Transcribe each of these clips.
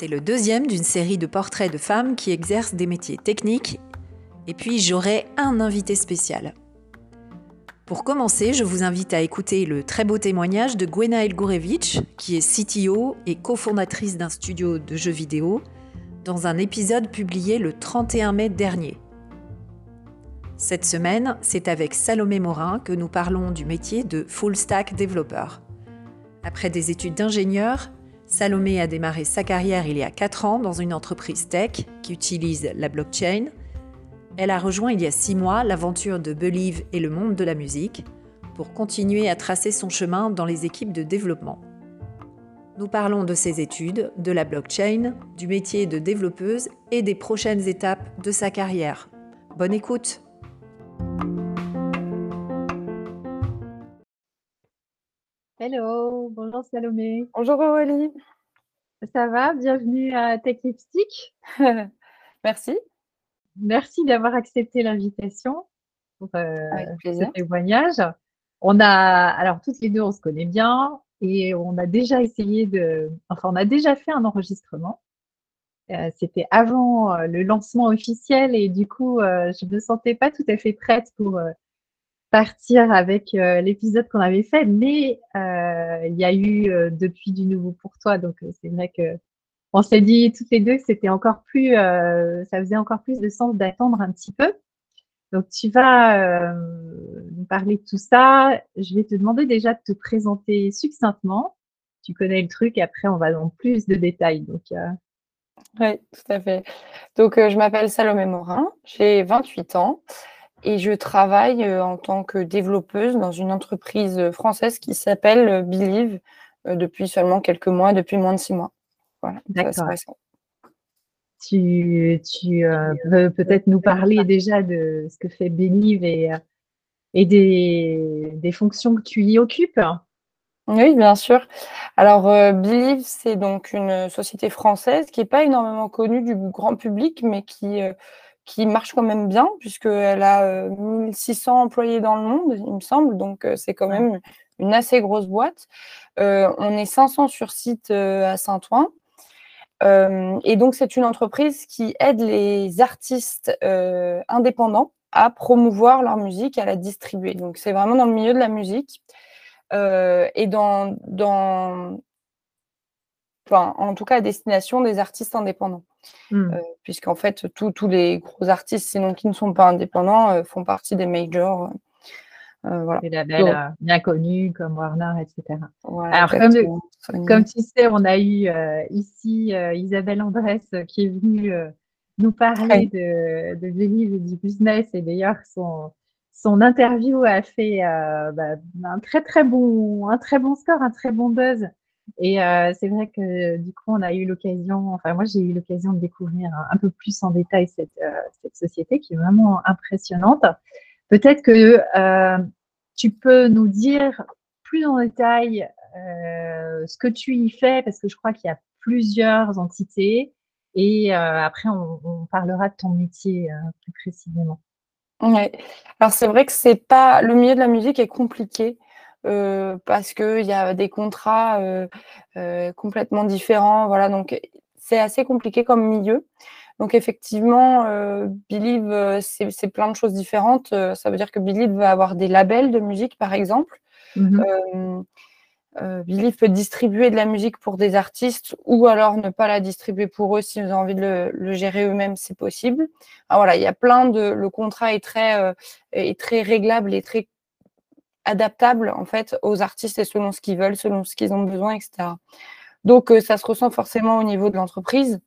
C'est le deuxième d'une série de portraits de femmes qui exercent des métiers techniques. Et puis j'aurai un invité spécial. Pour commencer, je vous invite à écouter le très beau témoignage de Gwenaël Gourevitch, qui est CTO et cofondatrice d'un studio de jeux vidéo, dans un épisode publié le 31 mai dernier. Cette semaine, c'est avec Salomé Morin que nous parlons du métier de full stack développeur. Après des études d'ingénieur, Salomé a démarré sa carrière il y a 4 ans dans une entreprise tech qui utilise la blockchain. Elle a rejoint il y a 6 mois l'aventure de Believe et le monde de la musique pour continuer à tracer son chemin dans les équipes de développement. Nous parlons de ses études, de la blockchain, du métier de développeuse et des prochaines étapes de sa carrière. Bonne écoute Hello, bonjour Salomé. Bonjour Aurélie. Ça va? Bienvenue à Tech Lipstick. Merci. Merci d'avoir accepté l'invitation pour euh, ce témoignage. On a, alors toutes les deux, on se connaît bien et on a déjà essayé de, enfin, on a déjà fait un enregistrement. Euh, C'était avant euh, le lancement officiel et du coup, euh, je me sentais pas tout à fait prête pour partir avec euh, l'épisode qu'on avait fait, mais euh, il y a eu euh, depuis du nouveau pour toi, donc c'est vrai que on s'est dit toutes les deux que c'était encore plus, ça faisait encore plus de sens d'attendre un petit peu. Donc tu vas nous parler de tout ça. Je vais te demander déjà de te présenter succinctement. Tu connais le truc, après on va dans plus de détails. Donc oui, tout à fait. Donc je m'appelle Salomé Morin, j'ai 28 ans. Et je travaille en tant que développeuse dans une entreprise française qui s'appelle Believe depuis seulement quelques mois, depuis moins de six mois. Voilà, D'accord. Tu, tu euh, veux peut-être nous parler déjà de ce que fait Believe et, et des, des, fonctions que tu y occupes? Oui, bien sûr. Alors, euh, Believe, c'est donc une société française qui n'est pas énormément connue du grand public, mais qui euh, qui marche quand même bien, puisqu'elle a 1600 employés dans le monde, il me semble, donc c'est quand même une assez grosse boîte. Euh, on est 500 sur site à Saint-Ouen. Euh, et donc, c'est une entreprise qui aide les artistes euh, indépendants à promouvoir leur musique, à la distribuer. Donc, c'est vraiment dans le milieu de la musique. et dans, dans enfin, en tout cas à destination des artistes indépendants. Mmh. Euh, puisqu'en fait, tous les gros artistes, sinon qui ne sont pas indépendants, euh, font partie des majors. Euh, voilà. Des labels bien connus comme Warner, etc. Alors, comme, comme, tu sais, on a eu ici Isabelle Andrès qui est venue nous parler de, de Believe et du business. Et d'ailleurs, son, son interview a fait bah, un très très bon un très bon score, un très bon buzz et euh, c'est vrai que du coup, on a eu l'occasion, enfin moi j'ai eu l'occasion de découvrir un, peu plus en détail cette, euh, cette, société qui est vraiment impressionnante. Peut-être que euh, tu peux nous dire plus en détail ce que tu y fais, parce que je crois qu'il y a plusieurs entités. Et après, on, parlera de ton métier plus précisément. Ouais. Alors c'est vrai que c'est pas le milieu de la musique est compliqué parce qu'il y a des contrats euh, euh, complètement différents. Voilà, donc c'est assez compliqué comme milieu. Donc effectivement, Believe, c'est plein de choses différentes. ça veut dire que Believe va avoir des labels de musique, par exemple. Mmh Believe peut distribuer de la musique pour des artistes ou alors ne pas la distribuer pour eux s'ils ont envie de le, le gérer eux-mêmes, c'est possible. Alors voilà, il y a plein de. Le contrat est très, est très réglable et très adaptable en fait aux artistes et selon ce qu'ils veulent, selon ce qu'ils ont besoin, etc. Donc euh, ça se ressent forcément au niveau de l'entreprise.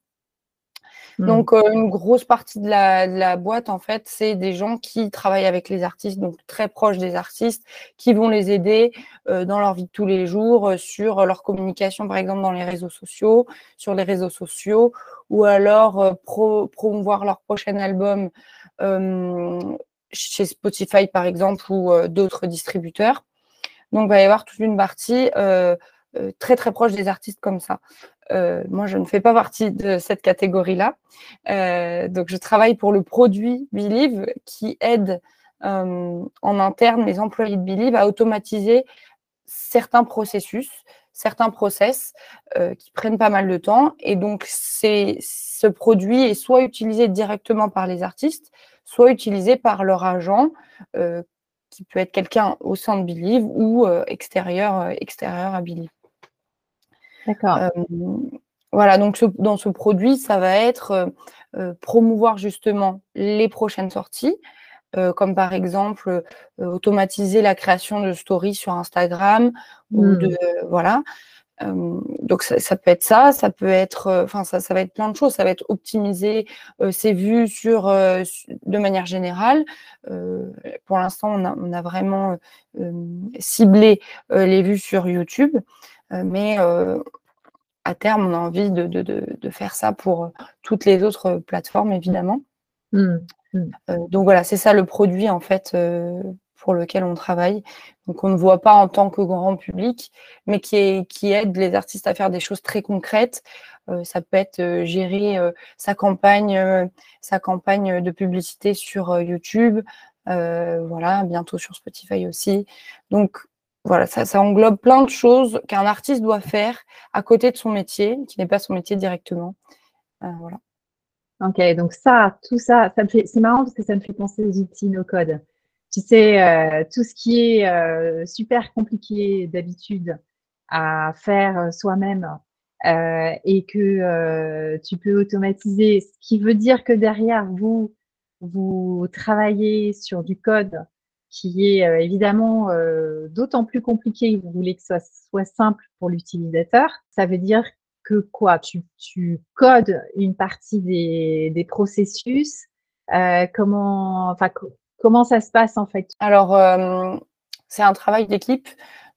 Hmm. Donc, euh, une grosse partie de la, boîte, en fait, c'est des gens qui travaillent avec les artistes, donc très proches des artistes, qui vont les aider euh, dans leur vie de tous les jours, euh, sur leur communication, par exemple, dans les réseaux sociaux, sur les réseaux sociaux, ou alors promouvoir leur prochain album chez Spotify, par exemple, ou d'autres distributeurs. Donc, il va y avoir toute une partie très, très proche des artistes comme ça. Euh, moi, je ne fais pas partie de cette catégorie-là. Euh, donc, je travaille pour le produit Believe qui aide euh, en interne les employés de Believe à automatiser certains processus, certains process qui prennent pas mal de temps. Et donc, ce produit est soit utilisé directement par les artistes, soit utilisé par leur agent, qui peut être quelqu'un au sein de Believe ou extérieur, extérieur à Believe. D'accord. Euh, voilà, donc dans ce produit, ça va être euh, euh, promouvoir justement les prochaines sorties, comme par exemple automatiser la création de stories sur Instagram ou de mmh. voilà. Donc ça, peut être ça, ça peut être, enfin ça, ça va être plein de choses. Ça va être optimiser ses vues sur, de manière générale. pour l'instant, on a, on a, vraiment ciblé les vues sur YouTube. Euh, mais euh, à terme, on a envie de, faire ça pour euh, toutes les autres plateformes, évidemment. Mmh, mmh. donc voilà, c'est ça le produit en fait pour lequel on travaille. Donc on ne voit pas en tant que grand public, mais qui, aide les artistes à faire des choses très concrètes. ça peut être gérer sa campagne, sa campagne de publicité sur YouTube, voilà, bientôt sur Spotify aussi. Donc voilà, ça, englobe plein de choses qu'un artiste doit faire à côté de son métier, qui n'est pas son métier directement. Euh, voilà. Ok, donc ça, tout ça, ça c'est marrant parce que ça me fait penser aux outils no code. Tu sais, euh, tout ce qui est euh, super compliqué d'habitude à faire soi-même et que tu peux automatiser, ce qui veut dire que derrière vous, vous travaillez sur du code qui est euh, évidemment euh, d'autant plus compliqué que vous voulez que ça soit simple pour l'utilisateur. Ça veut dire que quoi? Tu, tu, codes une partie des, des processus. Euh, comment, enfin, comment ça se passe en fait? Alors, euh, c'est un travail d'équipe.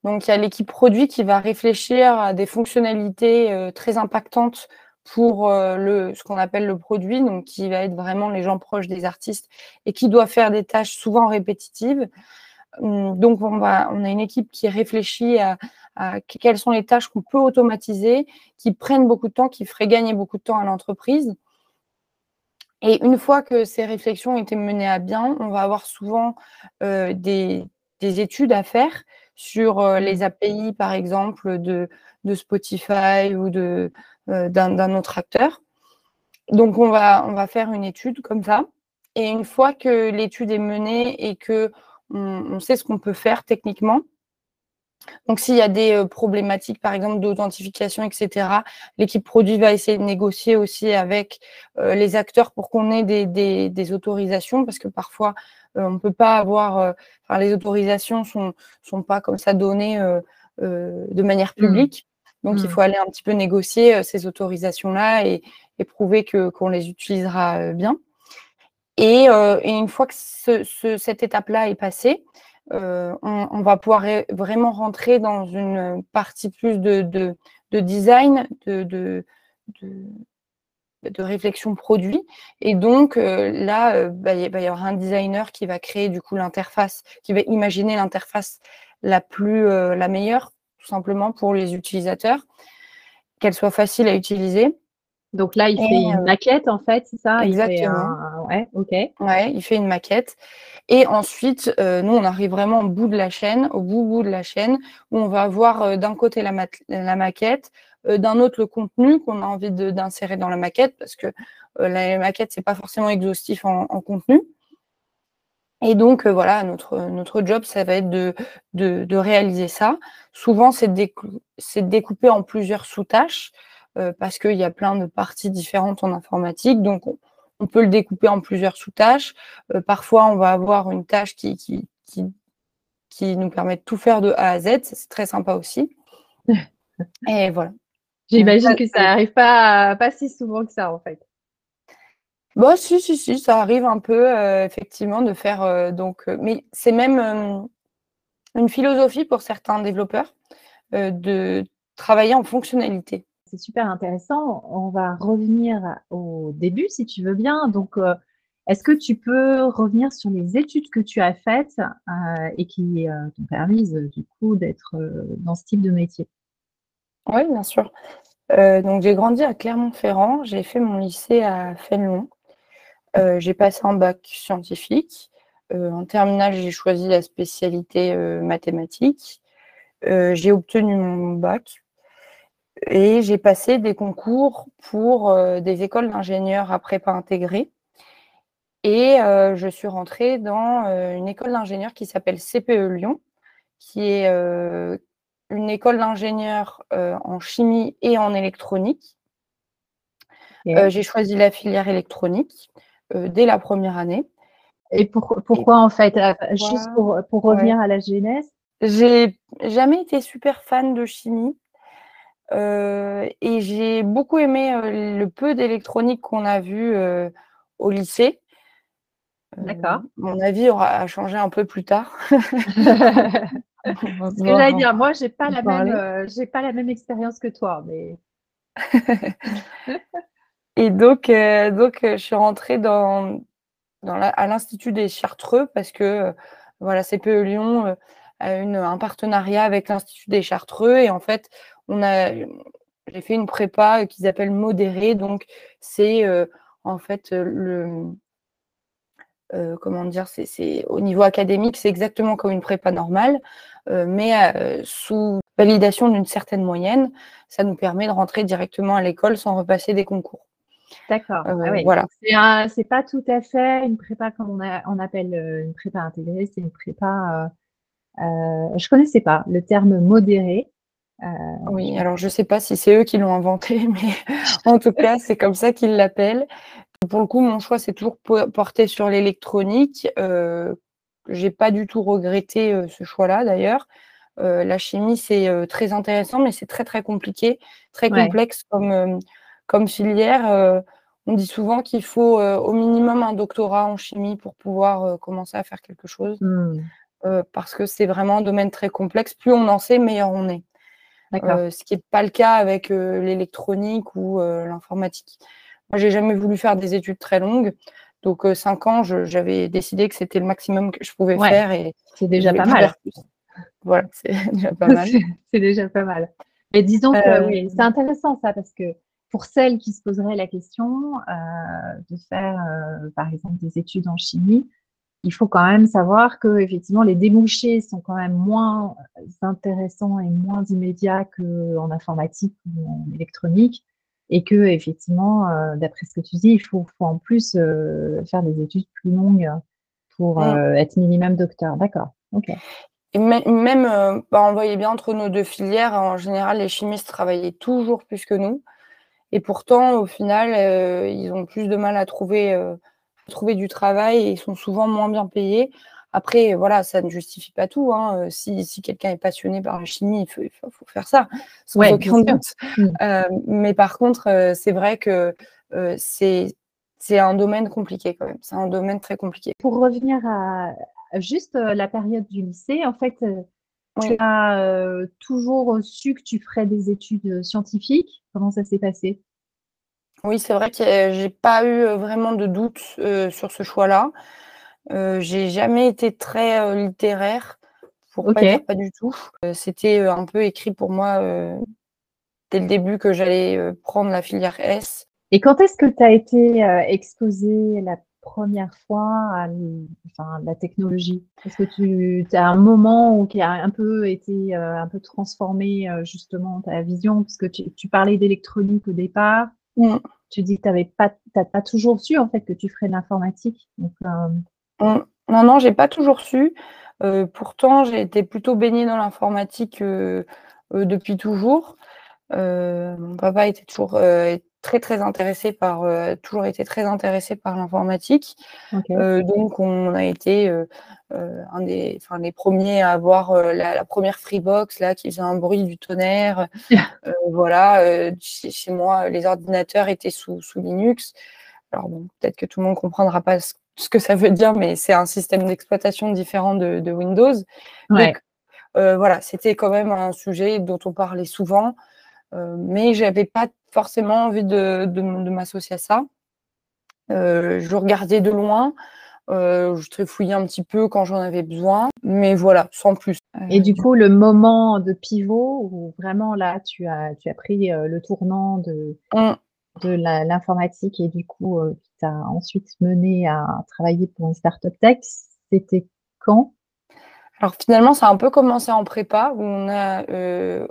Donc, il y a l'équipe produit qui va réfléchir à des fonctionnalités euh, très impactantes pour euh, ce qu'on appelle le produit, donc qui va être vraiment les gens proches des artistes et qui doit faire des tâches souvent répétitives. Hum, donc, on, a une équipe qui réfléchit à quelles sont les tâches qu'on peut automatiser, qui prennent beaucoup de temps, qui feraient gagner beaucoup de temps à l'entreprise. Et une fois que ces réflexions ont été menées à bien, on va avoir souvent euh, des, des, études à faire sur euh, les API, par exemple, de, Spotify ou euh, d'un autre acteur. Donc, on va, on va faire une étude comme ça. Et une fois que l'étude est menée et que on, sait ce qu'on peut faire techniquement, donc s'il y a des euh, problématiques, par exemple, d'authentification, etc., l'équipe produit va essayer de négocier aussi avec euh, les acteurs pour qu'on ait des, des, autorisations, parce que parfois, on ne peut pas avoir, enfin, les autorisations ne sont, sont pas comme ça données de manière mmh. publique. Donc, il mmh. faut aller un petit peu négocier euh, ces autorisations-là et, prouver que, qu'on les utilisera euh, bien. Euh, et, une fois que cette étape-là est passée, on, va pouvoir vraiment rentrer dans une partie plus de, design, de, de, réflexion produit. Et donc là, bah, il y avoir un designer qui va créer du coup l'interface, qui va imaginer l'interface la plus, la meilleure tout simplement pour les utilisateurs, qu'elle soit facile à utiliser. Donc là, il fait une euh, maquette en fait, c'est ça? Exactement. Ouais, ok. Ouais, il fait une maquette. Et ensuite, euh, nous, on arrive vraiment au bout de la chaîne, au bout, bout de la chaîne, où on va avoir euh, d'un côté la, maquette, d'un autre le contenu qu'on a envie d'insérer dans la maquette, parce que la maquette, c'est pas forcément exhaustif en contenu. Et donc, euh, voilà, notre, notre job, ça va être de, de, réaliser ça. Souvent, c'est de, découper en plusieurs sous-tâches euh, parce qu'il y a plein de parties différentes en informatique. Donc, on, peut le découper en plusieurs sous-tâches. Euh, parfois, on va avoir une tâche qui, qui, qui, nous permet de tout faire de A à Z. C'est très sympa aussi. Et voilà. J'imagine que ça n'arrive pas, pas si souvent que ça, en fait. Bah, si, si, si, ça arrive un peu, effectivement, de faire, donc, mais c'est même, une philosophie pour certains développeurs, de travailler en fonctionnalité. Super intéressant. On va revenir au début, si tu veux bien. Donc, est-ce que tu peux revenir sur les études que tu as faites euh, et qui euh, t'ont permis du coup d'être euh, dans ce type de métier? Oui, bien sûr. donc j'ai grandi à Clermont-Ferrand, j'ai fait mon lycée à Fénelon. j'ai passé un bac scientifique. en terminale, j'ai choisi la spécialité mathématiques. j'ai obtenu mon bac et j'ai passé des concours pour des écoles d'ingénieurs à prépa intégrée et euh, je suis rentrée dans euh, une école d'ingénieurs qui s'appelle CPE Lyon, qui est euh, une école d'ingénieurs en chimie et en électronique. J'ai choisi la filière électronique dès la première année. Et pourquoi en fait Juste pour, revenir à la genèse? J'ai jamais été super fan de chimie. Et j'ai beaucoup aimé le peu d'électronique qu'on a vu au lycée. D'accord. mon avis aura changé un peu plus tard. Ce que j'allais dire, moi, j'ai pas la même, euh, j'ai pas la même expérience que toi, mais. et donc, euh, donc, euh, je suis rentrée dans, dans à l'institut des Chartreux parce que voilà, CPE Lyon a une, un partenariat avec l'institut des Chartreux et en fait, on a, j'ai fait une prépa qu'ils appellent modérée, donc c'est en fait le euh, comment dire, c'est au niveau académique, c'est exactement comme une prépa normale, euh, mais euh, sous validation d'une certaine moyenne, ça nous permet de rentrer directement à l'école sans repasser des concours. D'accord. Ah voilà. C'est pas tout à fait une prépa comme on, on appelle une prépa intégrée, c'est une prépa. je connaissais pas le terme modéré. Oui, alors je sais pas si c'est eux qui l'ont inventé, mais en tout cas, c'est comme ça qu'ils l'appellent. Pour le coup, mon choix s'est toujours porté sur l'électronique. Euh, j'ai pas du tout regretté euh, ce choix-là d'ailleurs. Euh, la chimie, c'est euh, très intéressant, mais c'est très très compliqué, très complexe comme, comme filière. on dit souvent qu'il faut au minimum un doctorat en chimie pour pouvoir commencer à faire quelque chose. Mmh. parce que c'est vraiment un domaine très complexe. Plus on en sait, meilleur on est. ce qui n'est pas le cas avec l'électronique ou l'informatique. Moi, j'ai jamais voulu faire des études très longues. Donc, euh, cinq ans, j'avais décidé que c'était le maximum que je pouvais faire. Et c'est déjà pas mal. Voilà, c'est déjà pas mal. c'est déjà pas mal. Mais disons que euh, oui, c'est intéressant ça parce que pour celles qui se poseraient la question euh, de faire, par exemple, des études en chimie, il faut quand même savoir que effectivement les débouchés sont quand même moins intéressants et moins immédiats qu'en informatique ou en électronique et que effectivement, euh, d'après ce que tu dis, il faut, en plus euh, faire des études plus longues pour mm. euh, être minimum docteur. D'accord. Ok. Et même, bah, on voyait bien entre nos deux filières, en général, les chimistes travaillaient toujours plus que nous. Et pourtant, au final, ils ont plus de mal à trouver, trouver du travail et ils sont souvent moins bien payés. Après, voilà, ça ne justifie pas tout. Hein. Si, quelqu'un est passionné par la chimie, il faut, faire ça, sans aucun doute. Mmh. Euh, mais par contre, euh, c'est vrai que euh, c'est un domaine compliqué quand même. C'est un domaine très compliqué. Pour revenir à juste la période du lycée, en fait, tu as toujours su que tu ferais des études scientifiques. Comment ça s'est passé? Oui, c'est vrai que j'ai pas eu vraiment de doute sur ce choix-là. Euh, j'ai jamais été très euh, littéraire, pour pas dire pas du tout. Euh, c'était un peu écrit pour moi dès le début que j'allais prendre la filière S. Et quand est-ce que tu as été exposé la première fois à la technologie? Est-ce que tu as un moment où qui a un peu été un peu transformé justement ta vision? Parce que tu, parlais d'électronique au départ. Mmh. Tu dis que tu pas, pas toujours su en fait que tu ferais de l'informatique. Donc, non, non, j'ai pas toujours su. Euh, pourtant, j'ai été plutôt baignée dans l'informatique euh, euh, depuis toujours. mon papa était toujours très très intéressé par, toujours été très intéressé par l'informatique. donc, on a été un des, enfin, les premiers à avoir la, première Freebox là qui faisait un bruit du tonnerre. voilà, chez, moi, les ordinateurs étaient sous, sous Linux. Alors peut-être que tout le monde ne comprendra pas ce, que ça veut dire, mais c'est un système d'exploitation différent de, Windows. Donc, voilà, c'était quand même un sujet dont on parlait souvent, mais je n'avais pas forcément envie de, de m'associer à ça. je regardais de loin, euh, je trifouillais un petit peu quand j'en avais besoin, mais voilà, sans plus. Et du coup, le moment de pivot où vraiment là, tu as, tu as pris euh, le tournant de, mmh. de l'informatique et du coup, euh, qui t'a ensuite mené à travailler pour une startup tech, c'était quand? Alors finalement, ça a un peu commencé en prépa, où on a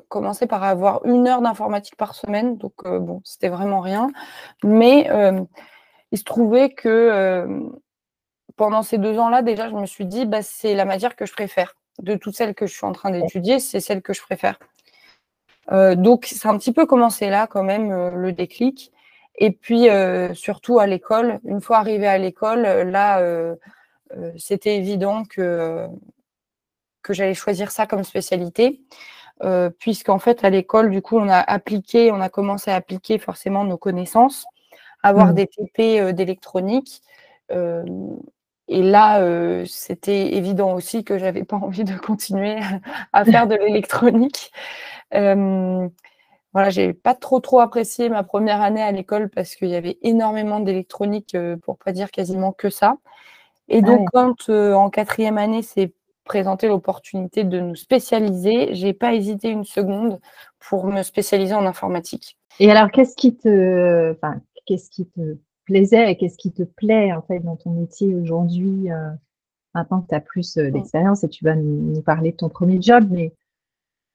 commencé par avoir une heure d'informatique par semaine. Donc bon, c'était vraiment rien. Mais il se trouvait que pendant ces deux ans-là, déjà, je me suis dit, bah, c'est la matière que je préfère. De toutes celles que je suis en train d'étudier, c'est celle que je préfère. Euh, donc, c'est un petit peu commencé là, quand même, euh, le déclic. Et puis, euh, surtout à l'école, une fois arrivé à l'école, là, c'était évident que, que j'allais choisir ça comme spécialité. Puisqu'en fait, à l'école, du coup, on a appliqué, on a commencé à appliquer forcément nos connaissances, avoir mmh. des TP d'électronique. Et là, euh, c'était évident aussi que j'avais pas envie de continuer à faire de l'électronique. Euh, voilà, j'ai pas trop trop apprécié ma première année à l'école parce qu'il y avait énormément d'électronique, euh, pour pas dire quasiment que ça. Et donc, quand euh, en quatrième année s'est présentée l'opportunité de nous spécialiser, j'ai pas hésité une seconde pour me spécialiser en informatique. Et alors, qu'est-ce qui te, enfin, qu'est-ce qui te plaisait et qu'est-ce qui te plaît en fait dans ton métier aujourd'hui euh, maintenant que tu as plus euh, d'expérience et tu vas nous, parler de ton premier job, mais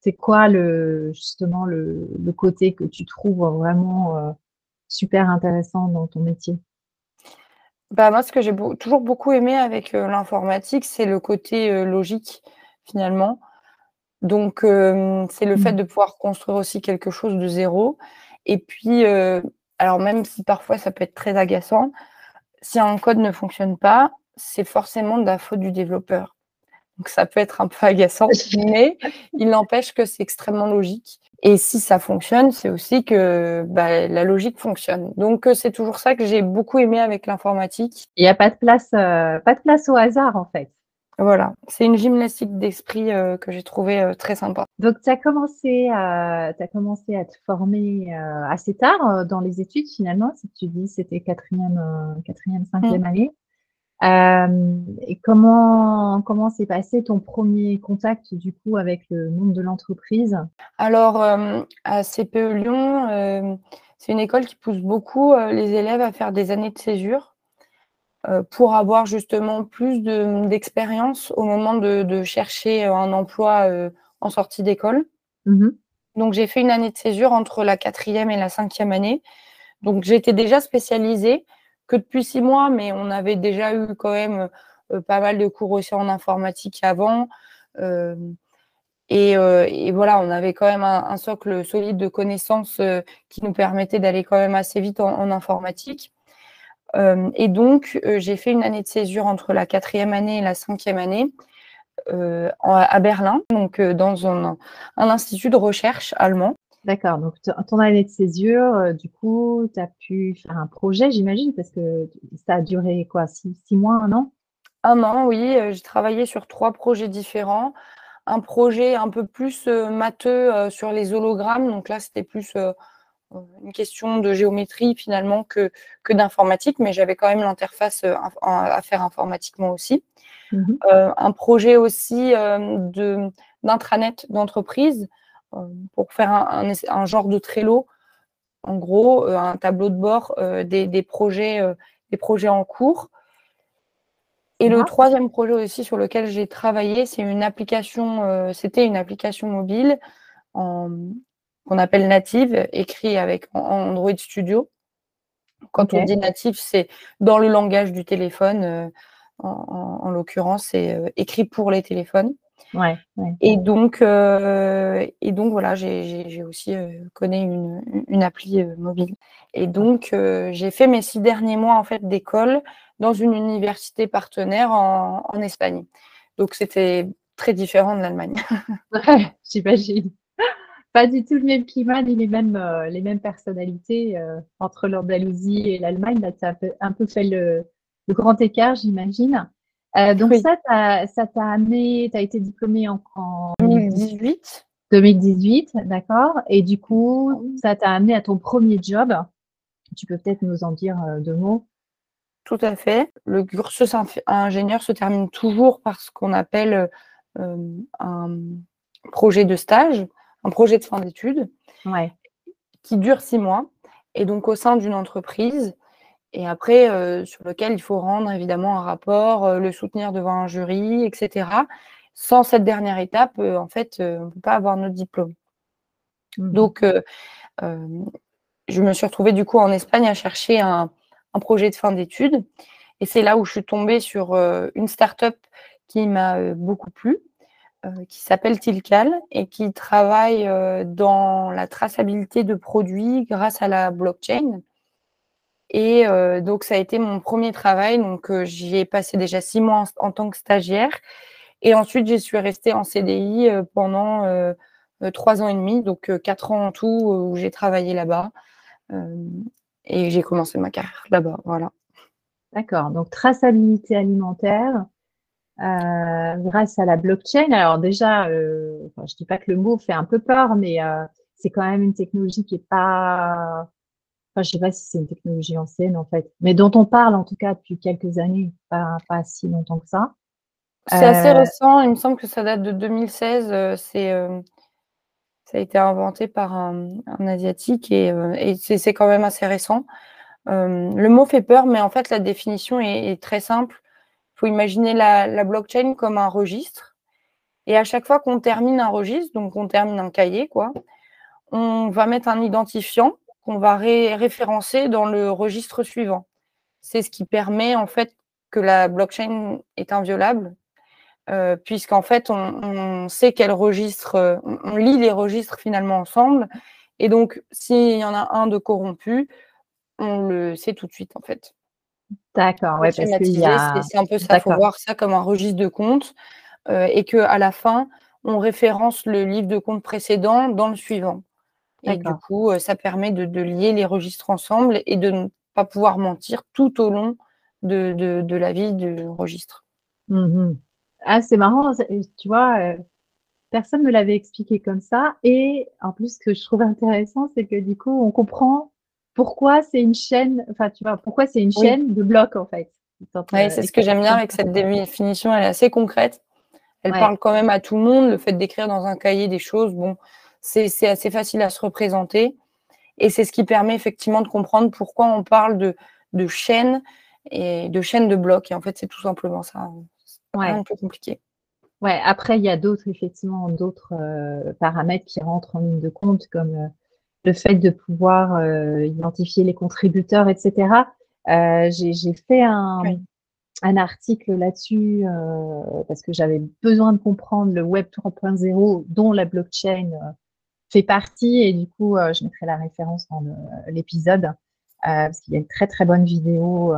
c'est quoi le justement le, côté que tu trouves vraiment euh, super intéressant dans ton métier? Bah moi, ce que j'ai toujours beaucoup aimé avec l'informatique, c'est le côté logique finalement. Donc, c'est le fait mmh. de pouvoir construire aussi quelque chose de zéro. Et puis, alors même si parfois ça peut être très agaçant, si un code ne fonctionne pas, c'est forcément de la faute du développeur. Donc ça peut être un peu agaçant, mais il n'empêche que c'est extrêmement logique. Et si ça fonctionne, c'est aussi que bah, la logique fonctionne. Donc euh, c'est toujours ça que j'ai beaucoup aimé avec l'informatique. Il n'y a pas de place, euh, pas de place au hasard en fait. Voilà, c'est une gymnastique d'esprit euh, que j'ai trouvé euh, très sympa. Donc, tu as, commencé à, as commencé à te former euh, assez tard dans les études, finalement, si tu dis c'était quatrième, quatrième, cinquième mm. Année. et comment comment s'est passé ton premier contact du coup avec le monde de l'entreprise? Alors à CPE Lyon, c'est une école qui pousse beaucoup les élèves à faire des années de césure. Euh, pour avoir justement plus d'expérience au moment de, chercher euh, un emploi euh, en sortie d'école. Mmh Donc j'ai fait une année de césure entre la quatrième et la cinquième année. Donc j'étais déjà spécialisée que depuis six mois, mais on avait déjà eu quand même pas mal de cours aussi en informatique avant. Et, voilà, on avait quand même un, socle solide de connaissances qui nous permettait d'aller quand même assez vite en informatique. Euh, et donc, euh, j'ai fait une année de césure entre la quatrième année et la cinquième année euh, à Berlin, donc dans un, institut de recherche allemand. D'accord, donc ton année de césure, du coup, tu as pu faire un projet, j'imagine, parce que ça a duré quoi, six, mois, un an? Un an, oui. J'ai travaillé sur trois projets différents. Un projet un peu plus matheux sur les hologrammes, donc là, c'était plus une question de géométrie finalement que, que d'informatique, mais j'avais quand même l'interface euh, à faire informatiquement aussi. Mmh euh, un projet aussi euh, de, d'intranet d'entreprise pour faire un, genre de Trello, en gros, un tableau de bord des, projets, des projets en cours. Et le troisième projet aussi sur lequel j'ai travaillé, c'est une application, c'était une application mobile qu'on appelle native, écrit avec Android Studio. Quand on dit native, c'est dans le langage du téléphone, euh, en, l'occurrence, c'est euh, écrit pour les téléphones. Ouais, et, donc, euh, et donc, voilà, j'ai aussi connu une, une, appli mobile. Et donc, j'ai fait mes six derniers mois en fait d'école dans une université partenaire en, en Espagne. Donc, c'était très différent de l'Allemagne. ouais, j'imagine. pas du tout le même climat ni les mêmes, euh, les mêmes personnalités euh, entre l'Andalousie et l'Allemagne. Là, tu as un peu, fait le, grand écart, j'imagine. Euh, donc ça, ça t'a amené, tu as été diplômée en, en 2018. 2018, d'accord. Et du coup, ça t'a amené à ton premier job. Tu peux peut-être nous en dire deux mots. Tout à fait. Le cursus ingénieur se termine toujours par ce qu'on appelle un projet de stage un projet de fin d'études qui dure six mois et donc au sein d'une entreprise et après euh, sur lequel il faut rendre évidemment un rapport, euh, le soutenir devant un jury, etc. Sans cette dernière étape, euh, en fait, on ne peut pas avoir notre diplôme. Mmh donc, je me suis retrouvée du coup en Espagne à chercher un, un projet de fin d'études et c'est là où je suis tombée sur une start-up qui m'a beaucoup plu, qui s'appelle Tilcal et qui travaille dans la traçabilité de produits grâce à la blockchain. Et euh, donc, ça a été mon premier travail. Donc, j'y ai passé déjà six mois en, tant que stagiaire. Et ensuite, je suis restée en CDI pendant trois ans et demi, donc quatre ans en tout où j'ai travaillé là-bas. et j'ai commencé ma carrière là-bas. Voilà. D'accord. Donc, traçabilité alimentaire, euh, grâce à la blockchain. Alors déjà, euh, je dis pas que le mot fait un peu peur, mais euh, c'est quand même une technologie qui est pas, enfin, je sais pas si c'est une technologie ancienne en fait, mais dont on parle en tout cas depuis quelques années, pas, pas si longtemps que ça. C'est assez récent. Il me semble que ça date de 2016. c'est ça a été inventé par un, un asiatique et, et c'est quand même assez récent. le mot fait peur, mais en fait la définition est, est très simple faut imaginer la, blockchain comme un registre. Et à chaque fois qu'on termine un registre, donc on termine un cahier, quoi, on va mettre un identifiant qu'on va référencer dans le registre suivant. C'est ce qui permet en fait que la blockchain est inviolable, euh, puisqu'en fait on, sait quel registre, on, lit les registres finalement ensemble, et donc s'il y en a un de corrompu, on le sait tout de suite en fait. D'accord, ouais, parce qu'il c'est un peu ça, il faut voir ça comme un registre de compte euh, et qu'à la fin, on référence le livre de compte précédent dans le suivant. Et du coup, ça permet de, lier les registres ensemble et de ne pas pouvoir mentir tout au long de, la vie du registre. Mmh ah, c'est marrant, tu vois, euh, personne ne me l'avait expliqué comme ça. Et en plus, ce que je trouve intéressant, c'est que du coup, on comprend pourquoi c'est une chaîne, enfin, tu vois, pourquoi c'est une chaîne de blocs, en fait. Oui, c'est ce que j'aime bien avec cette définition, elle est assez concrète. Elle parle quand même à tout le monde. Le fait d'écrire dans un cahier des choses, bon, c'est assez facile à se représenter. Et c'est ce qui permet effectivement de comprendre pourquoi on parle de, de chaîne et de chaîne de blocs. Et en fait, c'est tout simplement ça. C'est un peu compliqué. Ouais, après, il y a d'autres, effectivement, d'autres euh, paramètres qui rentrent en ligne de compte, comme euh, le fait de pouvoir euh, identifier les contributeurs, etc. J'ai fait un, article là-dessus parce que j'avais besoin de comprendre le Web 3.0 dont la blockchain fait partie et du coup, je mettrai la référence dans l'épisode. parce qu'il y a une très très bonne vidéo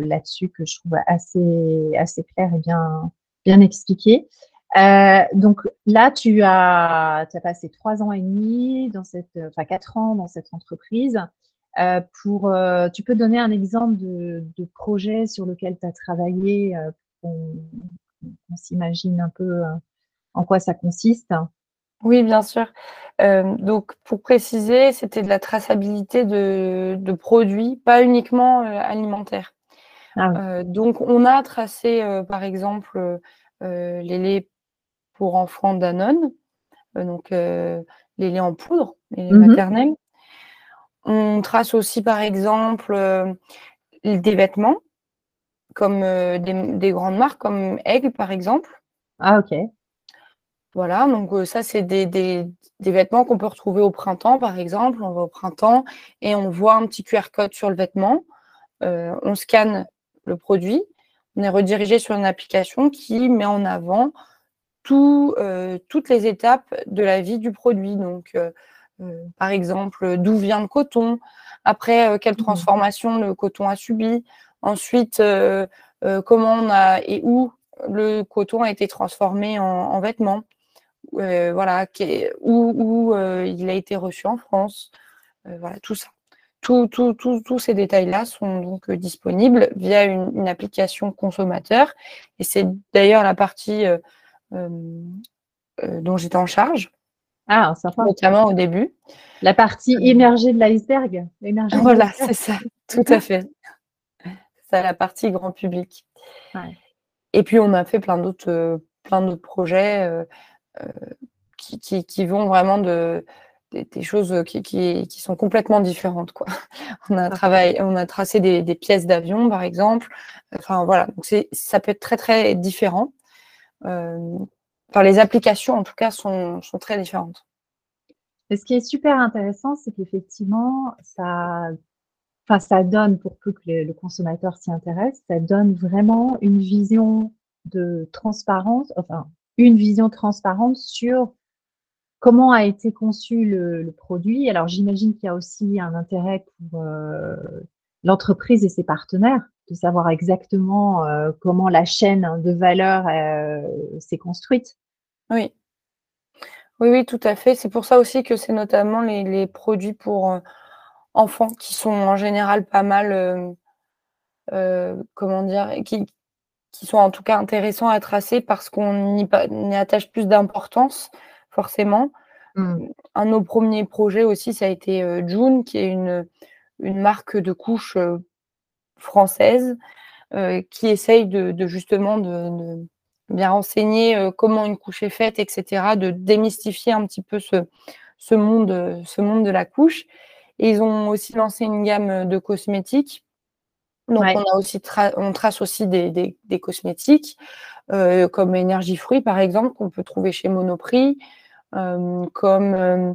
là-dessus que je trouve assez assez claire et bien bien expliquée. Euh, donc là, tu as, as passé trois ans et demi, dans cette, enfin quatre ans dans cette entreprise. Euh, pour, euh, tu peux donner un exemple de, de projet sur lequel tu as travaillé, pour qu'on s'imagine un peu en quoi ça consiste? Oui, bien sûr. donc, pour préciser, c'était de la traçabilité de, de produits, pas uniquement alimentaires. Ah donc, on a tracé, par exemple, les laits pour enfants Danone, euh, donc euh, les laits en poudre, les laits mmh maternels. On trace aussi, par exemple, euh, des vêtements, comme des, grandes marques, comme Egg, par exemple. Ah, ok. Voilà, donc ça, c'est des, vêtements qu'on peut retrouver au printemps, par exemple. On va au printemps et on voit un petit QR code sur le vêtement. on scanne le produit. On est redirigé sur une application qui met en avant tout, euh, toutes les étapes de la vie du produit. Donc, par exemple, d'où vient le coton, après, quelle mmh. transformation le coton a subi, ensuite, comment on a et où le coton a été transformé en, vêtements, voilà, où, il a été reçu en France. voilà, tout ça. Tous ces détails-là sont donc disponibles via une, application consommateur. Et c'est d'ailleurs la partie dont j'étais en charge. Ah, sympa. Notamment au début. La partie émergée de l'iceberg. Voilà, c'est ça, tout à fait. C'est la partie grand public. Et puis, on a fait plein d'autres plein d'autres projets euh, qui, qui, vont vraiment de, des, choses qui, qui, sont complètement différentes. Quoi. On a travaillé, on a tracé des, des pièces d'avion, par exemple. Enfin voilà, donc ça peut être très très différent. Euh, enfin, les applications, en tout cas, sont, sont très différentes. Et ce qui est super intéressant, c'est qu'effectivement, ça, enfin, ça donne, pour peu que le consommateur s'y intéresse, ça donne vraiment une vision de transparence, enfin, une vision transparente sur comment a été conçu le, produit. Alors, j'imagine qu'il y a aussi un intérêt pour euh, l'entreprise et ses partenaires de savoir exactement euh, comment la chaîne de valeur euh, s'est construite. Oui. Oui, oui, tout à fait. C'est pour ça aussi que c'est notamment les, produits pour enfants qui sont en général pas mal, comment dire, qui, qui sont en tout cas intéressants à tracer parce qu'on y, attache plus d'importance, forcément. Mmh. Un de nos premiers projets aussi, ça a été euh, June, qui est une, une marque de couches euh, française euh, qui essaye de, justement de, bien renseigner comment une couche est faite, etc., de démystifier un petit peu ce, ce, monde, ce monde de la couche. Et ils ont aussi lancé une gamme de cosmétiques donc, on, a aussi on trace aussi des, cosmétiques, euh, comme Énergie Fruit, par exemple, qu'on peut trouver chez Monoprix, euh, comme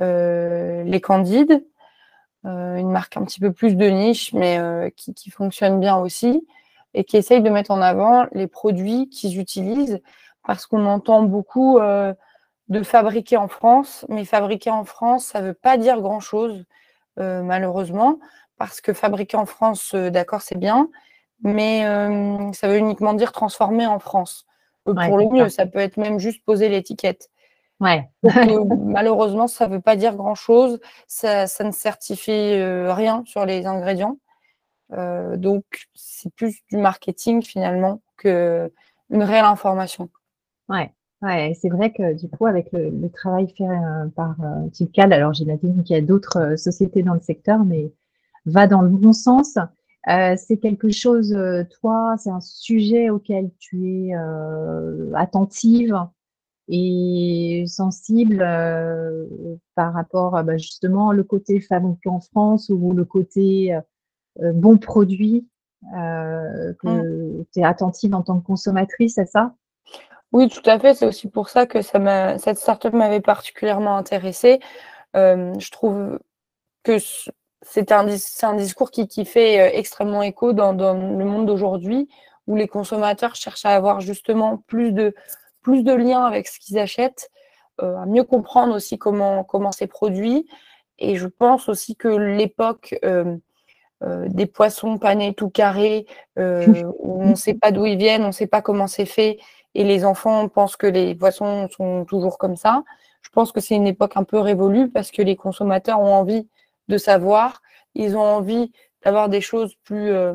euh, les Candides, une marque un petit peu plus de niche, mais qui, fonctionne bien aussi, et qui essaye de mettre en avant les produits qu'ils utilisent, parce qu'on entend beaucoup de fabriquer en France, mais fabriquer en France, ça ne veut pas dire grand-chose, malheureusement parce que fabriquer en France, euh, d'accord, c'est bien, mais euh, ça veut uniquement dire transformer en France. Euh, pour le mieux, ça peut être même juste poser l'étiquette. Ouais. malheureusement, ça ne veut pas dire grand-chose. Ça, ne certifie rien sur les ingrédients. donc, c'est plus du marketing finalement qu'une réelle information. Ouais. Ouais, c'est vrai que du coup, avec le, travail fait par Tipcal, alors j'imagine qu'il y a d'autres sociétés dans le secteur, mais va dans le bon sens. Euh, c'est quelque chose, euh, toi, c'est un sujet auquel tu es euh, attentive et sensible par rapport bah, justement le côté fabriqué en France ou le côté bon produit que mmh. tu es attentive en tant que consommatrice à ça? Oui, tout à fait. C'est aussi pour ça que ça cette startup m'avait particulièrement intéressée. je trouve que c'est un, un, discours qui, qui fait euh, extrêmement écho dans, dans le monde d'aujourd'hui, où les consommateurs cherchent à avoir justement plus de, plus de liens avec ce qu'ils achètent, euh, à mieux comprendre aussi comment, comment c'est produit. Et je pense aussi que l'époque euh, des poissons panés tout carrés, où on ne sait pas d'où ils viennent, on ne sait pas comment c'est fait, et les enfants pensent que les poissons sont toujours comme ça, je pense que c'est une époque un peu révolue parce que les consommateurs ont envie de savoir. Ils ont envie d'avoir des choses plus, euh,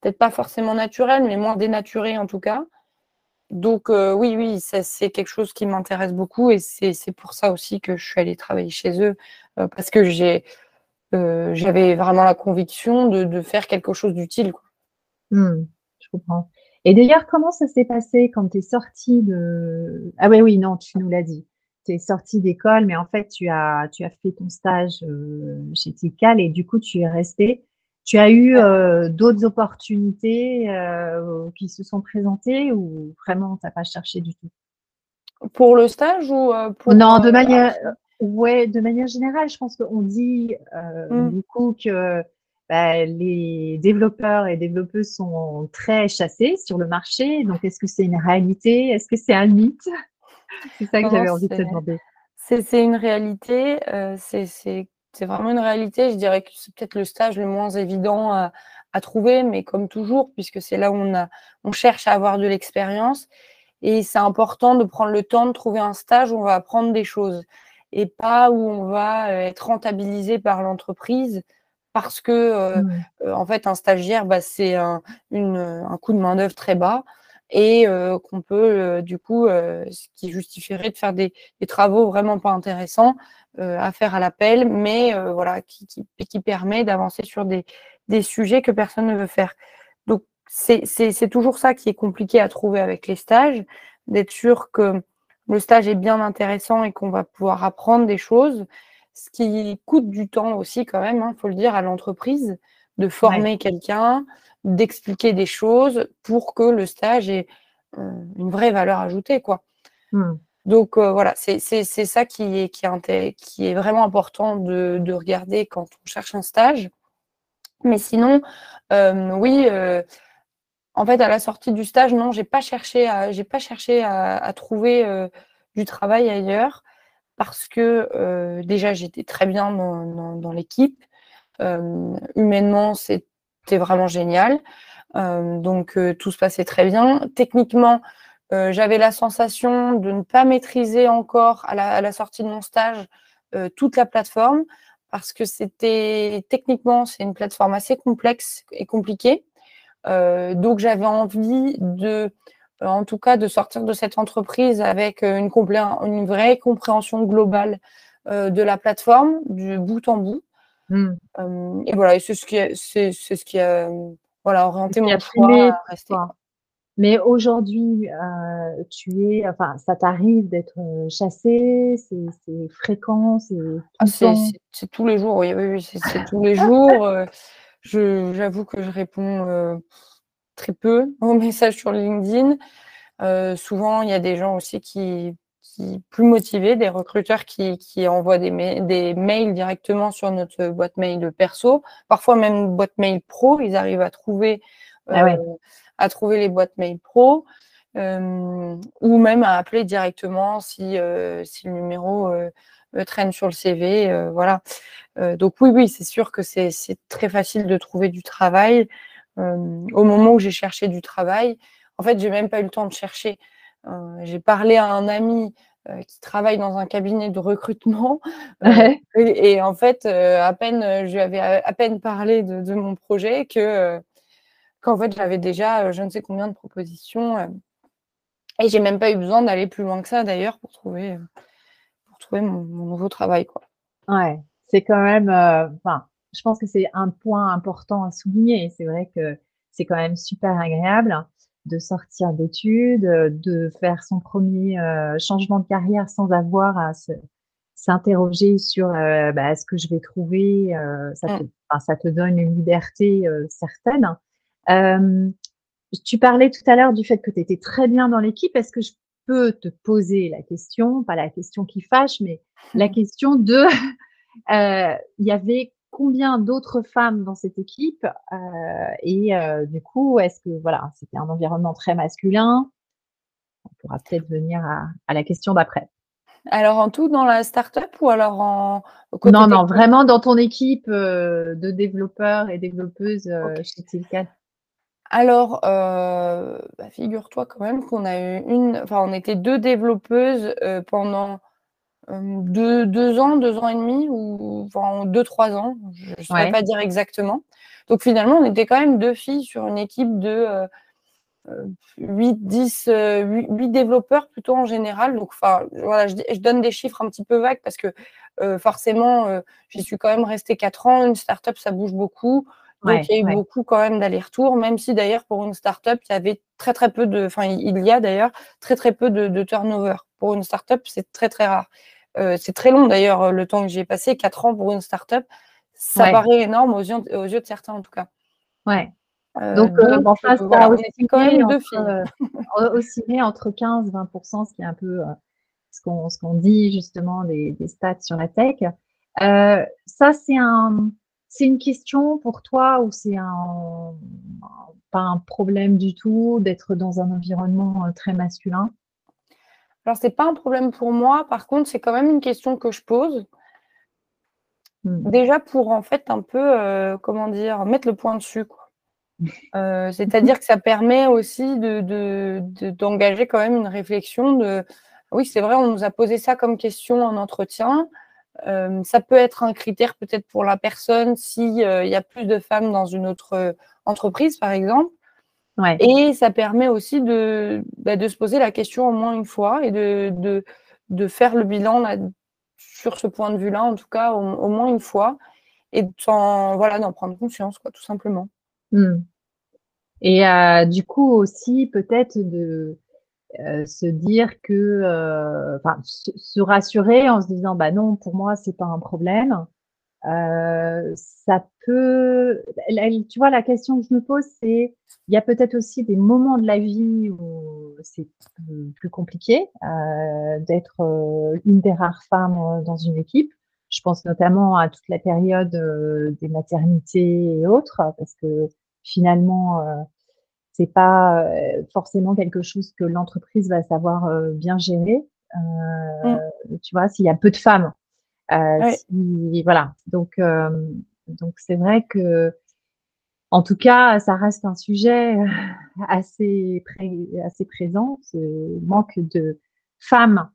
peut-être pas forcément naturelles, mais moins dénaturées en tout cas. Donc euh, oui, oui, c'est quelque chose qui m'intéresse beaucoup et c'est pour ça aussi que je suis allée travailler chez eux, euh, parce que j'avais vraiment la conviction de, faire quelque chose d'utile. Mmh, je comprends. Et d'ailleurs, comment ça s'est passé quand tu es sortie de... Ah oui, oui, non, tu nous l'as dit tu es sortie d'école, mais en fait, tu as, tu as fait ton stage euh, chez Tical et du coup, tu es resté. Tu as eu euh, d'autres opportunités euh, qui se sont présentées ou vraiment, tu n'as pas cherché du tout? Pour le stage ou pour. Non, de manière, ouais, de manière générale, je pense qu'on dit mmh. du coup que bah, les développeurs et développeuses sont très chassés sur le marché. Donc, est-ce que c'est une réalité? Est-ce que c'est un mythe? C'est ça que j'avais envie de te demander. C'est une réalité, euh, c'est vraiment une réalité. Je dirais que c'est peut-être le stage le moins évident à, trouver, mais comme toujours, puisque c'est là où on, a, on cherche à avoir de l'expérience. Et c'est important de prendre le temps de trouver un stage où on va apprendre des choses et pas où on va être rentabilisé par l'entreprise parce que, mmh. en fait, un stagiaire, bah, c'est un, un, coût de main-d'œuvre très bas et qu'on peut, du coup, ce qui justifierait de faire des, travaux vraiment pas intéressants à faire à l'appel, mais voilà, qui, qui, permet d'avancer sur des, des, sujets que personne ne veut faire. Donc, c'est toujours ça qui est compliqué à trouver avec les stages, d'être sûr que le stage est bien intéressant et qu'on va pouvoir apprendre des choses, ce qui coûte du temps aussi quand même, il hein, faut le dire, à l'entreprise, de former quelqu'un, d'expliquer des choses pour que le stage ait euh, une vraie valeur ajoutée. Quoi. Mmh. Donc euh, voilà, c'est ça qui est, qui, est, qui est vraiment important de, regarder quand on cherche un stage. Mais sinon, euh, oui, en fait, à la sortie du stage, non, j'ai pas cherché à, pas cherché à, trouver du travail ailleurs parce que déjà j'étais très bien dans l'équipe. humainement, vraiment génial. donc tout se passait très bien. Techniquement, j'avais la sensation de ne pas maîtriser encore à la, sortie de mon stage toute la plateforme parce que c'était techniquement c'est une plateforme assez complexe et compliquée. donc j'avais envie de en tout cas de sortir de cette entreprise avec une, une vraie compréhension globale de la plateforme du bout en bout. Mmh. et voilà, c'est ce qui a, c'est, ce qui a voilà, orienté mon choix à rester. Mais aujourd'hui, euh, tu es, enfin, ça t'arrive d'être chassé, c'est, fréquent, c'est ah, c'est, tous les jours, oui, oui, oui c'est, tous les jours. je, j'avoue que je réponds très peu aux messages sur LinkedIn. souvent, il y a des gens aussi qui plus motivés, des recruteurs qui, envoient des, des, mails directement sur notre boîte mail perso, parfois même boîte mail pro, ils arrivent à trouver, ah euh, à trouver les boîtes mail pro, euh, ou même à appeler directement si, euh, si le numéro traîne sur le CV. voilà. donc oui, oui, c'est sûr que c'est très facile de trouver du travail. au moment où j'ai cherché du travail, en fait, j'ai même pas eu le temps de chercher. j'ai parlé à un ami euh, qui travaille dans un cabinet de recrutement. Euh, et, en fait, euh, à peine, je lui avais à, peine parlé de, mon projet que qu'en fait, j'avais déjà je ne sais combien de propositions. et j'ai même pas eu besoin d'aller plus loin que ça d'ailleurs pour trouver, pour trouver mon, nouveau travail. Quoi. Ouais, c'est quand même. Enfin, je pense que c'est un point important à souligner. C'est vrai que c'est quand même super agréable de sortir d'études, euh, de faire son premier euh, changement de carrière sans avoir à s'interroger sur euh, bah, ce que je vais trouver. ça, te, mmh. ça, te, donne une liberté certaine. tu parlais tout à l'heure du fait que tu étais très bien dans l'équipe. Est-ce que je peux te poser la question, pas la question qui fâche, mais la question de, il y avait combien d'autres femmes dans cette équipe euh, et euh, du coup, est-ce que voilà, c'était un environnement très masculin? On pourra peut-être venir à, la question d'après. Alors en tout dans la startup ou alors en Non, non, vraiment dans ton équipe euh, de développeurs et développeuses chez Tilcat. Alors, bah, figure-toi quand même qu'on a eu une, enfin, on était deux développeuses pendant deux, deux, ans, deux ans et demi, ou enfin, deux, trois ans, je ne saurais pas dire exactement. Donc finalement, on était quand même deux filles sur une équipe de 8, 10, 8, développeurs plutôt en général. Donc voilà, je, je, donne des chiffres un petit peu vagues parce que euh, forcément, euh, j'y suis quand même restée quatre ans. Une startup, ça bouge beaucoup. Donc il y a eu beaucoup quand même d'allers-retours, même si d'ailleurs pour une startup, il y avait très très peu de, enfin il y a d'ailleurs très très peu de, de turnover. Pour une startup, c'est très très rare. Euh, c'est très long d'ailleurs euh, le temps que j'ai passé, 4 ans pour une startup. Ça paraît énorme aux yeux, aux yeux, de certains en tout cas. Ouais. Euh, donc, en face, voilà, aussi quand même deux filles. oscillé entre 15 et 20 ce qui est un peu ce qu'on dit justement des, des, stats sur la tech. ça, c'est un, c'est une question pour toi ou c'est un, pas un problème du tout d'être dans un environnement très masculin? Alors, ce n'est pas un problème pour moi. Par contre, c'est quand même une question que je pose. Hmm. Déjà pour en fait un peu, euh, comment dire, mettre le point dessus. C'est-à-dire que ça permet aussi d'engager quand même une réflexion de oui, c'est vrai, on nous a posé ça comme question en entretien. ça peut être un critère peut-être pour la personne s'il y a plus de femmes dans une autre entreprise, par exemple. Et ça permet aussi de, bah, de, se poser la question au moins une fois et de, de, de faire le bilan sur ce point de vue-là, en tout cas au, moins une fois, et d'en voilà, prendre conscience, quoi, tout simplement. Mmh. Et euh, du coup aussi peut-être de euh, se dire que, euh, enfin, se, rassurer en se disant, bah non, pour moi c'est pas un problème. Euh, ça peut, tu vois, la question que je me pose, c'est, il y a peut-être aussi des moments de la vie où c'est plus compliqué euh, d'être euh, une des rares femmes dans une équipe. Je pense notamment à toute la période des maternités et autres, parce que finalement, c'est pas forcément quelque chose que l'entreprise va savoir bien gérer. Mmh. Tu vois, s'il y a peu de femmes euh, voilà. Donc, euh, donc c'est vrai que, en tout cas, ça reste un sujet assez, assez présent, ce manque de femmes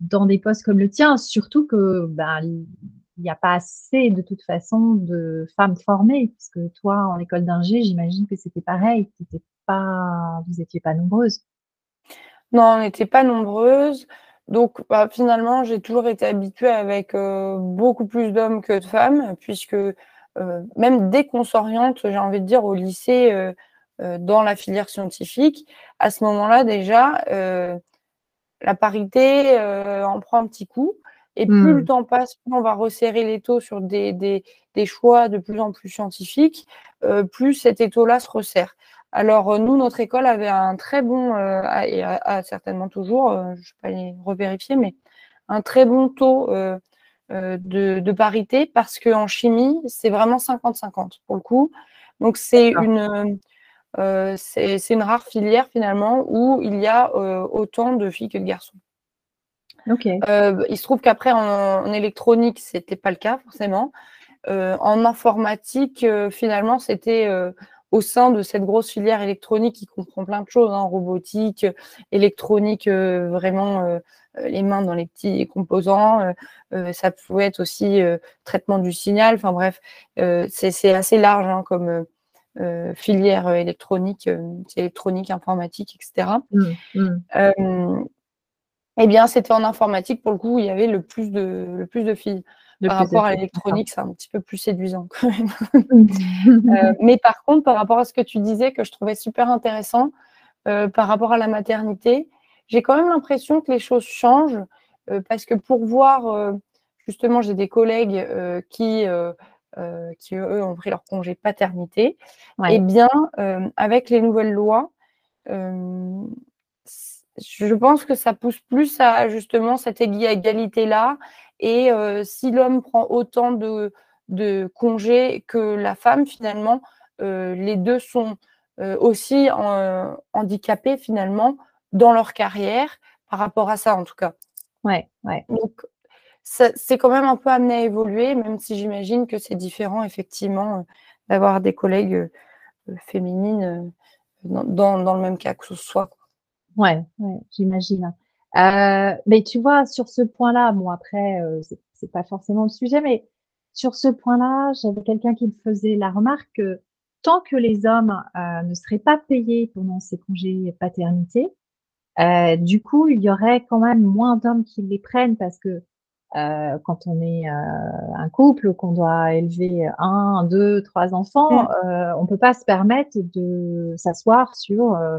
dans des postes comme le tien, surtout que ben, il n'y a pas assez de toute façon de femmes formées, puisque toi, en école d'ingé, j'imagine que c'était pareil, pas, vous n'étiez pas nombreuses. Non, on n'était pas nombreuses. Donc, bah, finalement, j'ai toujours été habituée avec euh, beaucoup plus d'hommes que de femmes, puisque euh, même dès qu'on s'oriente, j'ai envie de dire, au lycée, euh, dans la filière scientifique, à ce moment-là, déjà, la parité en prend un petit coup. Et plus le mmh. temps passe, plus on va resserrer les taux sur des, des, des choix de plus en plus scientifiques, plus cet étau-là se resserre. Alors, euh, nous, notre école avait un très bon, euh, et a, certainement toujours, euh, je ne vais pas les revérifier, mais un très bon taux de, parité parce qu'en chimie, c'est vraiment 50-50 pour le coup. Donc, c'est une, c'est une rare filière finalement où il y a autant de filles que de garçons. il se trouve qu'après, en, électronique, ce n'était pas le cas forcément. en informatique, finalement, c'était au sein de cette grosse filière électronique qui comprend plein de choses, hein, robotique, électronique, euh, vraiment euh, euh, les mains dans les petits composants. ça pouvait être aussi traitement du signal. Enfin bref, c'est assez large hein, comme filière électronique, électronique, informatique, etc. Mmh, mmh. Eh bien, c'était en informatique, pour le coup, il y avait le plus de, le plus de filles par rapport à l'électronique, c'est un petit peu plus séduisant quand même. Euh, mais par contre, par rapport à ce que tu disais, que je trouvais super intéressant, euh, par rapport à la maternité, j'ai quand même l'impression que les choses changent euh, parce que pour voir, justement, j'ai des collègues qui, qui, eux, ont pris leur congé paternité. Et eh bien, avec les nouvelles lois, je pense que ça pousse plus à justement cette égalité-là et euh, si l'homme prend autant de, congés que la femme, finalement, euh, les deux sont euh, aussi handicapés finalement dans leur carrière par rapport à ça, en tout cas. Ouais, ouais. Donc, c'est quand même un peu amené à évoluer, même si j'imagine que c'est différent, effectivement, d'avoir des collègues féminines dans, dans, le même cas que ce soit. Ouais, ouais j'imagine. Euh, mais tu vois, sur ce point-là, bon après, euh, c'est pas forcément le sujet, mais sur ce point-là, j'avais quelqu'un qui me faisait la remarque que tant que les hommes euh, ne seraient pas payés pendant ces congés paternité, euh, du coup, il y aurait quand même moins d'hommes qui les prennent parce que euh, quand on est un couple, qu'on doit élever un, deux, trois enfants, on peut pas se permettre de s'asseoir sur euh,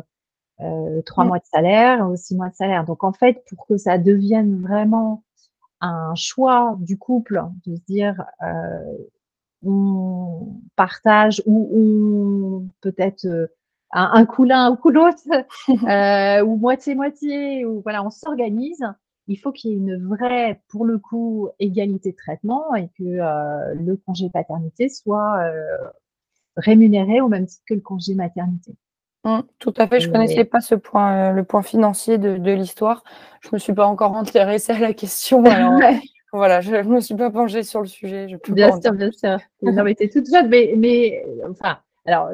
trois mmh. mois de salaire ou six mois de salaire. Donc en fait, pour que ça devienne vraiment un choix du couple de se dire euh, on partage ou peut-être euh, un, un, coup l'un ou coup l'autre euh, ou moitié moitié ou voilà on s'organise il faut qu'il y ait une vraie pour le coup égalité de traitement et que euh, le congé paternité soit rémunéré au même titre que le congé maternité Mmh, tout à fait, je ne connaissais pas ce point, euh, le point financier de, l'histoire. Je ne me suis pas encore intéressée à la question. voilà, je ne me suis pas penchée sur le sujet. bien sûr, bien sûr. non, mais tu toute jeune, mais, mais enfin, alors,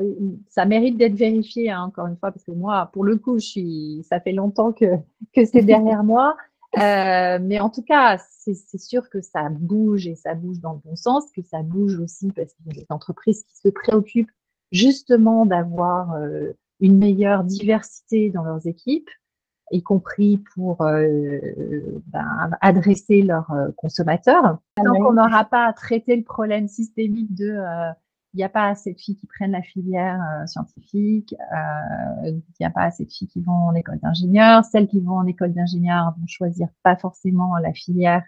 ça mérite d'être vérifié, hein, encore une fois, parce que moi, pour le coup, je suis, ça fait longtemps que, que c'est derrière moi. Euh, mais en tout cas, c'est sûr que ça bouge et ça bouge dans le bon sens, que ça bouge aussi parce qu'il y a des entreprises qui se préoccupent justement d'avoir euh, une meilleure diversité dans leurs équipes, y compris pour euh, ben, adresser leurs consommateurs. Tant qu'on n'aura pas traité le problème systémique de il n'y a pas assez de filles qui prennent la filière euh, scientifique, euh, il n'y a pas assez de filles qui vont en école d'ingénieur. Celles qui vont en école d'ingénieur vont choisir pas forcément la filière.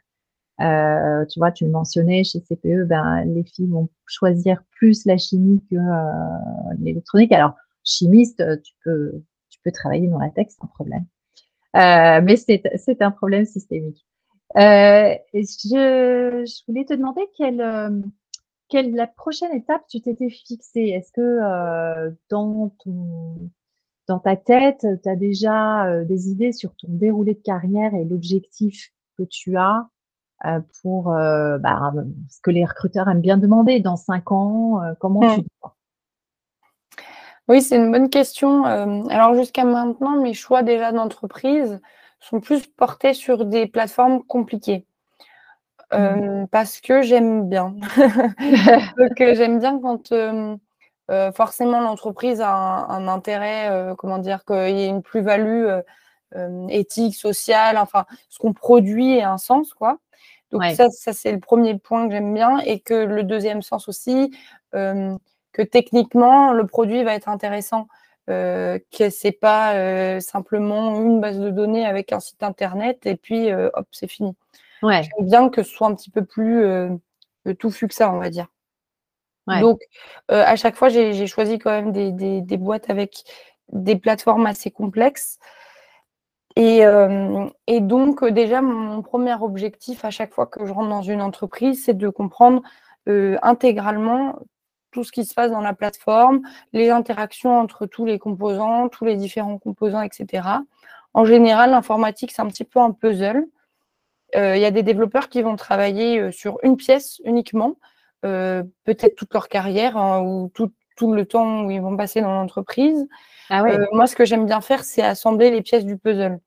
Euh, tu vois, tu le mentionnais chez CPE, ben les filles vont choisir plus la chimie que euh, l'électronique. Alors chimiste, tu peux tu peux travailler dans la tech sans problème, euh, mais c'est c'est un problème systémique. je, je voulais te demander quelle quelle la prochaine étape tu t'étais fixée Est-ce que euh, dans ton dans ta tête, tu as déjà euh, des idées sur ton déroulé de carrière et l'objectif que tu as euh, pour bah, ce que les recruteurs aiment bien demander dans cinq ans Comment tu mmh. Oui, c'est une bonne question. alors jusqu'à maintenant, mes choix déjà d'entreprise sont plus portés sur des plateformes compliquées. Mmh. Euh, parce que j'aime bien. Donc, euh, j'aime bien quand euh, forcément l'entreprise a un, intérêt, comment dire, qu'il y ait une plus-value éthique, sociale, enfin, ce qu'on produit ait un sens, quoi. Donc, ça, ça c'est le premier point que j'aime bien. Et que le deuxième sens aussi, que techniquement, le produit va être intéressant. que c'est pas simplement une base de données avec un site internet et puis hop, c'est fini. Ouais. J'aime bien que ce soit un petit peu plus euh, touffu que ça, on va dire. Donc, euh, à chaque fois, j'ai choisi quand même des, boîtes avec des plateformes assez complexes. Et, euh, donc, déjà, mon, premier objectif à chaque fois que je rentre dans une entreprise, c'est de comprendre intégralement tout ce qui se passe dans la plateforme, les interactions entre tous les composants, tous les différents composants, etc. En général, l'informatique, c'est un petit peu un puzzle. Euh, il y a des développeurs qui vont travailler euh, sur une pièce uniquement, euh, peut-être toute leur carrière hein, ou tout, le temps où ils vont passer dans l'entreprise. Ah moi, ce que j'aime bien faire, c'est assembler les pièces du puzzle.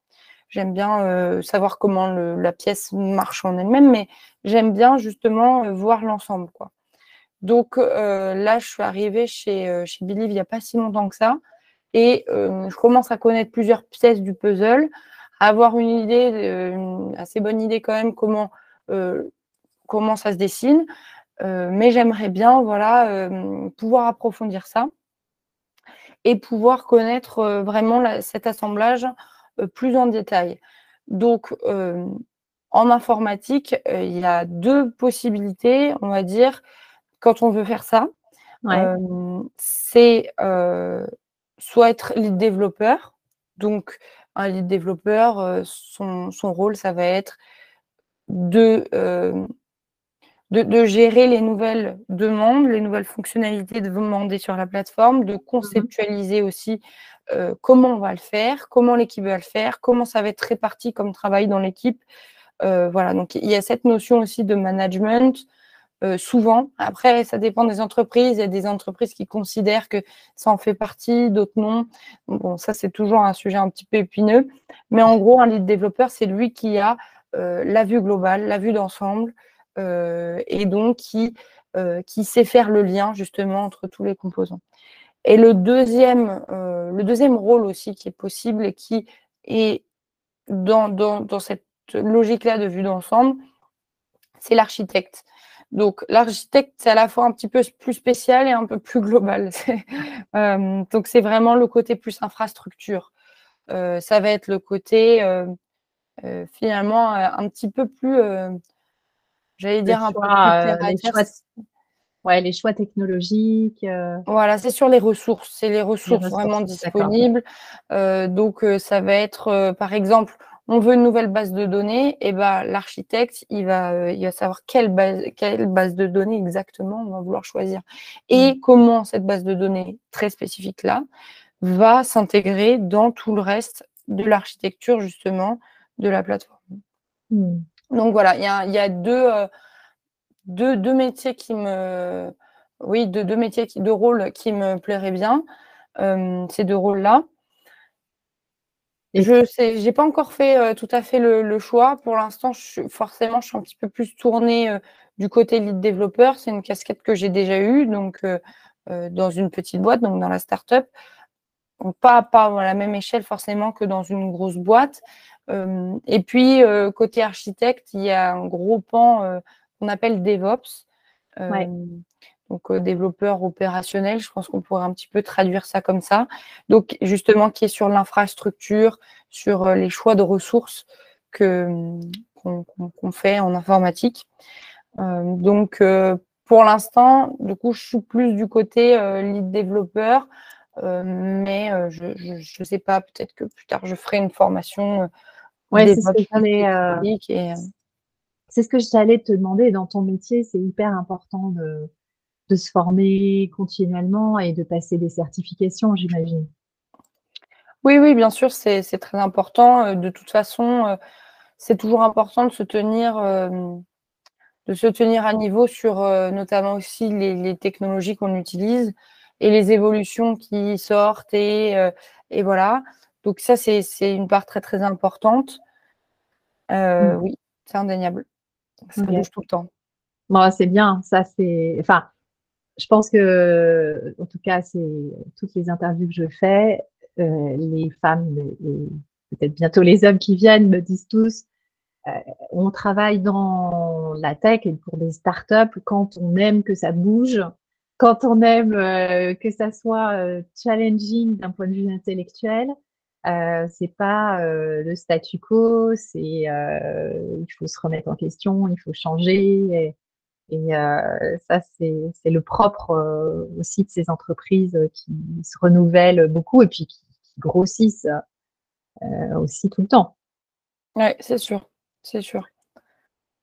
J'aime bien savoir comment la pièce marche en elle-même, mais j'aime bien justement voir l'ensemble. Quoi. Donc là, je suis arrivée chez, chez Believe il n'y a pas si longtemps que ça. Et je commence à connaître plusieurs pièces du puzzle avoir une idée, euh, une assez bonne idée quand même comment, euh, comment ça se dessine. Euh, mais j'aimerais bien voilà, pouvoir approfondir ça et pouvoir connaître vraiment cet assemblage plus en détail. Donc, en informatique, il y a deux possibilités, on va dire, quand on veut faire ça. c'est soit être lead développeur, donc un lead développeur, euh, son, rôle, ça va être de, euh, de, gérer les nouvelles demandes, les nouvelles fonctionnalités demandées sur la plateforme, de mmh conceptualiser aussi euh, comment on va le faire, comment l'équipe va le faire, comment ça va être réparti comme travail dans l'équipe. voilà, donc il y a cette notion aussi de management, euh, souvent. Après, ça dépend des entreprises. Il y a des entreprises qui considèrent que ça en fait partie, d'autres non. Bon, ça, c'est toujours un sujet un petit peu épineux. Mais en gros, un lead développeur, c'est lui qui a euh, la vue globale, la vue d'ensemble, euh, et donc qui, sait faire le lien justement entre tous les composants. Et le deuxième, le deuxième rôle aussi qui est possible et qui est dans cette logique-là de vue d'ensemble, c'est l'architecte. Donc l'architecte, c'est à la fois un petit peu plus spécial et un peu plus global. Euh, donc c'est vraiment le côté plus infrastructure. Euh, ça va être le côté euh, finalement un petit peu plus, j'allais dire un peu plus les choix, ouais, les choix technologiques. Voilà, c'est sur les ressources, c'est les ressources, vraiment disponibles. donc ça va être par exemple on veut une nouvelle base de données, et ben l'architecte, il va, euh, il va savoir quelle base, quelle base de données exactement on va vouloir choisir. Et mm. comment cette base de données très spécifique-là va s'intégrer dans tout le reste de l'architecture, justement, de la plateforme. Mm. Donc voilà, il y a, y a deux, euh, deux, deux, métiers qui me, oui, de deux métiers, rôles qui me plairaient bien, ces deux rôles-là. Je n'ai pas encore fait tout à fait le, choix. Pour l'instant, forcément, je suis un petit peu plus tournée du côté lead développeur. C'est une casquette que j'ai déjà eue, donc dans une petite boîte, donc dans la startup. Pas, pas à la même échelle forcément que dans une grosse boîte. et puis, côté architecte, il y a un gros pan qu'on appelle DevOps. Donc, développeur opérationnel, je pense qu'on pourrait un petit peu traduire ça comme ça. Donc, justement, qui est sur l'infrastructure, sur les choix de ressources qu'on fait en informatique. donc, pour l'instant, du coup, je suis plus du côté lead développeur, mais je ne sais pas, peut-être que plus tard, je ferai une formation. ouais, c'est ce que c'est ce que j'allais te demander. Dans ton métier, c'est hyper important de, de se former continuellement et de passer des certifications, j'imagine. Oui, oui, bien sûr, c'est très important. Euh, de toute façon, euh, c'est toujours important de se tenir, euh, de se tenir à niveau sur notamment aussi les, technologies qu'on utilise et les évolutions qui sortent et, et voilà. Donc ça, c'est une part très très importante. Mmh. Oui, c'est indéniable. Ça bouge tout le temps. Bon, c'est bien. Ça, c'est. Enfin, je pense que, en tout cas, c'est toutes les interviews que je fais, euh, les femmes et peut-être bientôt les hommes qui viennent me disent tous, euh, on travaille dans la tech et pour des startups quand on aime que ça bouge, quand on aime euh, que ça soit euh, challenging d'un point de vue intellectuel. Euh, c'est pas le statu quo, c'est il faut se remettre en question, il faut changer. Et, et euh, ça, c'est le propre euh, aussi de ces entreprises qui se renouvellent beaucoup et puis qui, grossissent euh, aussi tout le temps. Oui, c'est sûr, c'est sûr.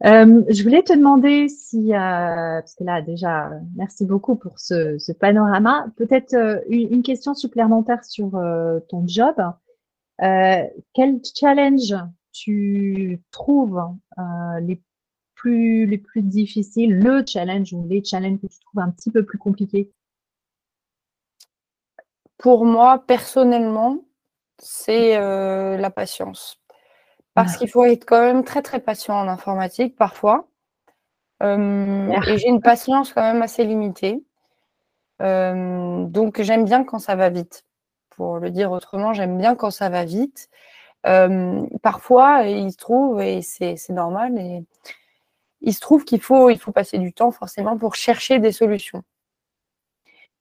je voulais te demander si, parce que là déjà, merci beaucoup pour ce, ce panorama. Peut-être une, une, question supplémentaire sur ton job. quel challenge tu trouves les les plus difficiles, le challenge ou les challenges que tu trouves un petit peu plus compliqués? Pour moi, personnellement, c'est euh, la patience. Parce ah. qu'il faut être quand même très très patient en informatique parfois. Euh, et j'ai une patience quand même assez limitée. Euh, donc j'aime bien quand ça va vite. Pour le dire autrement, j'aime bien quand ça va vite. parfois, il se trouve, et c'est normal, et il se trouve qu'il faut, il faut passer du temps forcément pour chercher des solutions.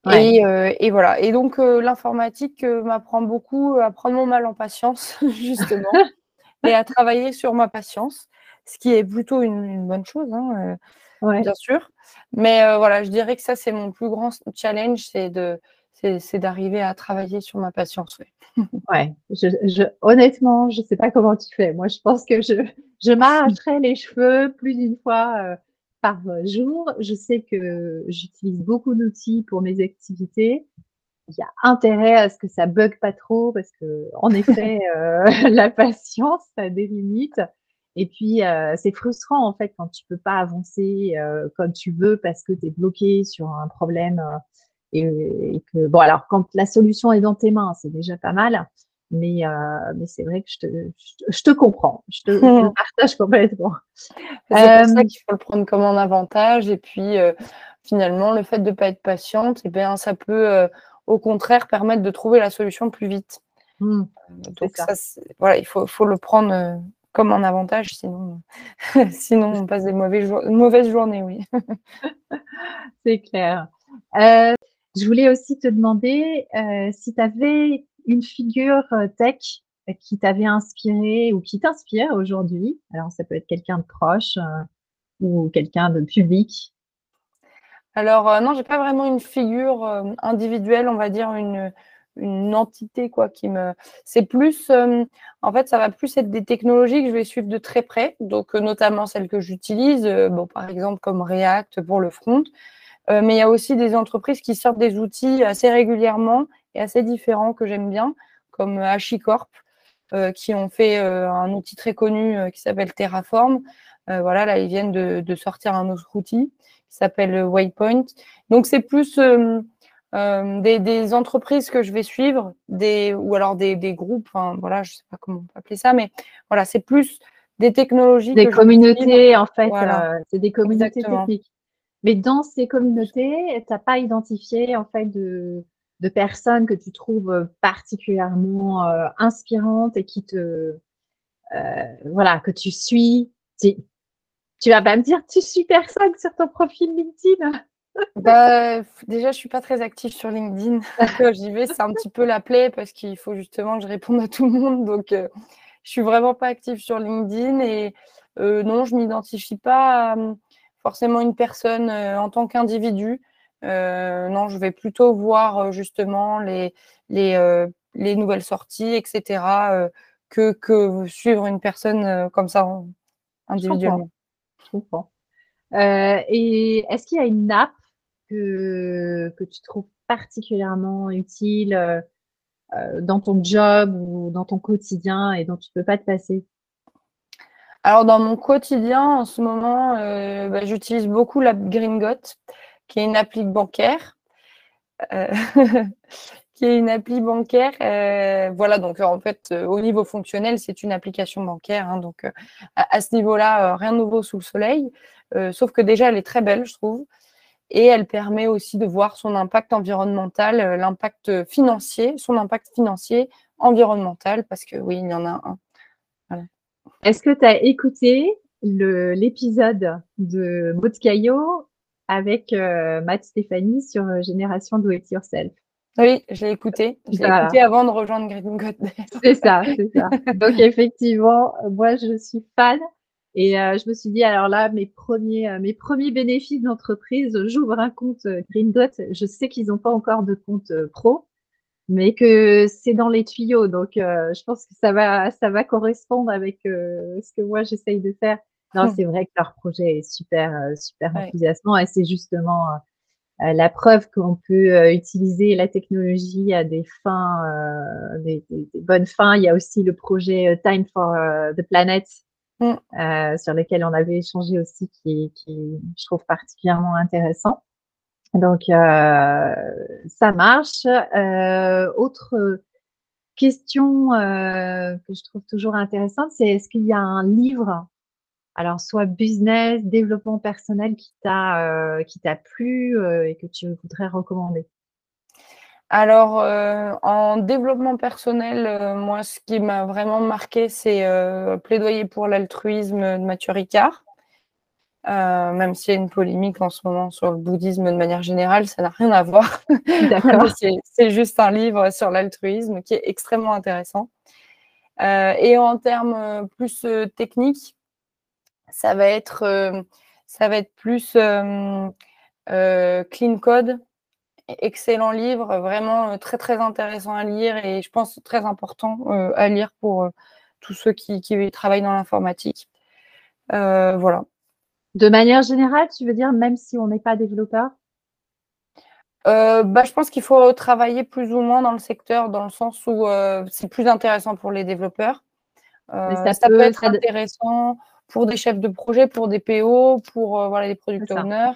Euh, et, voilà. Et donc, euh, l'informatique euh, m'apprend beaucoup à prendre mon mal en patience, justement, et à travailler sur ma patience, ce qui est plutôt une, bonne chose, hein, bien sûr. Mais voilà, je dirais que ça, c'est mon plus grand challenge, c'est de, c'est d'arriver à travailler sur ma patience. Ouais, je, honnêtement, je ne sais pas comment tu fais. Moi, je pense que je, je m'arracherai les cheveux plus d'une fois euh, par jour. Je sais que j'utilise beaucoup d'outils pour mes activités. Il y a intérêt à ce que ça bug pas trop parce que, en effet, euh, la patience a des limites. Et puis, euh, c'est frustrant en fait quand tu peux pas avancer comme tu veux parce que tu es bloqué sur un problème et, que, bon, alors, quand la solution est dans tes mains, c'est déjà pas mal. Mais, euh, mais c'est vrai que je te, je, te comprends. Je te, partage complètement. C'est pour ça euh, qu'il faut le prendre comme un avantage. Et puis, euh, finalement, le fait de ne pas être patiente, et eh bien, ça peut, au contraire, permettre de trouver la solution plus vite. Mmh, donc, ça. voilà, il faut, faut le prendre comme un avantage, sinon, sinon on passe des mauvaises, mauvaises journées, oui. c'est clair. Euh, je voulais aussi te demander euh, si tu avais une figure euh, tech qui t'avait inspiré ou qui t'inspire aujourd'hui. Alors, ça peut être quelqu'un de proche euh, ou quelqu'un de public. Alors, non, j'ai pas vraiment une figure individuelle, on va dire une, une entité quoi qui me c'est plus en fait ça va plus être des technologies que je vais suivre de très près donc notamment celles que j'utilise bon par exemple comme React pour le front euh, mais il y a aussi des entreprises qui sortent des outils assez régulièrement et assez différents que j'aime bien, comme HashiCorp, euh, qui ont fait euh, un outil très connu qui s'appelle Terraform. voilà, là, ils viennent de, sortir un autre outil qui s'appelle Waypoint. Donc, c'est plus des, entreprises que je vais suivre, des, ou alors des, groupes, voilà, je ne sais pas comment on peut appeler ça, mais voilà, c'est plus des technologies. Des communautés, en fait, c'est des communautés techniques. Mais dans ces communautés, tu n'as pas identifié en fait de, de, personnes que tu trouves particulièrement euh, inspirantes et qui te euh, voilà que tu suis? Tu, tu vas pas me dire tu suis personne sur ton profil LinkedIn? Bah, déjà, je suis pas très active sur LinkedIn. J'y vais, c'est un petit peu la plaie parce qu'il faut justement que je réponde à tout le monde. Donc, euh, je suis vraiment pas active sur LinkedIn et non, je m'identifie pas forcément une personne euh, en tant qu'individu. Euh, non, je vais plutôt voir euh, justement les, les, les nouvelles sorties, etc., que, que suivre une personne comme ça individuellement. Je comprends. et est-ce qu'il y a une app que, que tu trouves particulièrement utile dans ton job ou dans ton quotidien et dont tu ne peux pas te passer? Alors, dans mon quotidien, en ce moment, euh, bah, j'utilise beaucoup l'app Gringot, qui est une appli bancaire. Euh, qui est une appli bancaire. Euh, voilà, donc en fait, au niveau fonctionnel, c'est une application bancaire. Hein, donc, à, ce niveau-là, rien de nouveau sous le soleil. sauf que déjà, elle est très belle, je trouve. Et elle permet aussi de voir son impact environnemental, l'impact financier, son impact financier, environnemental, parce que oui, il y en a un. Est-ce que tu as écouté l'épisode de Caillot avec euh, Matt Stéphanie sur euh, Génération Do It Yourself? Oui, je l'ai écouté. Je l'ai écouté avant de rejoindre Green God. c'est ça, c'est ça. Donc effectivement, moi je suis fan et euh, je me suis dit alors là mes premiers mes premiers bénéfices d'entreprise, j'ouvre un compte Green Dot. Je sais qu'ils n'ont pas encore de compte pro, mais que c'est dans les tuyaux. Donc, euh, je pense que ça va, ça va correspondre avec euh, ce que moi j'essaye de faire. Non, hum. c'est vrai que leur projet est super, euh, super enthousiasmant et c'est justement la preuve qu'on peut utiliser la technologie à des fins, des, bonnes fins. Il y a aussi le projet Time for the Planet. Hum. sur lequel on avait échangé aussi, qui, qui je trouve particulièrement intéressant. Donc, euh, ça marche. Euh, autre question euh, que je trouve toujours intéressante, c'est est-ce qu'il y a un livre, alors soit business, développement personnel, qui t'a qui t'a plu et que tu voudrais recommander? Alors, en développement personnel, moi, ce qui m'a vraiment marqué, c'est Plaidoyer pour l'altruisme de Mathieu Ricard. Euh, même s'il y a une polémique en ce moment sur le bouddhisme de manière générale, ça n'a rien à voir. c'est juste un livre sur l'altruisme qui est extrêmement intéressant. Euh, et en termes euh, plus techniques, ça va être, ça va être plus Clean Code. Excellent livre, vraiment très très intéressant à lire et je pense très important à lire pour tous ceux qui, qui travaillent dans l'informatique. voilà, de manière générale, tu veux dire, même si on n'est pas développeur? Euh, bah, je pense qu'il faut travailler plus ou moins dans le secteur, dans le sens où euh, c'est plus intéressant pour les développeurs. Euh, ça, peut, être intéressant pour des chefs de projet, pour des PO, pour voilà, des product owners.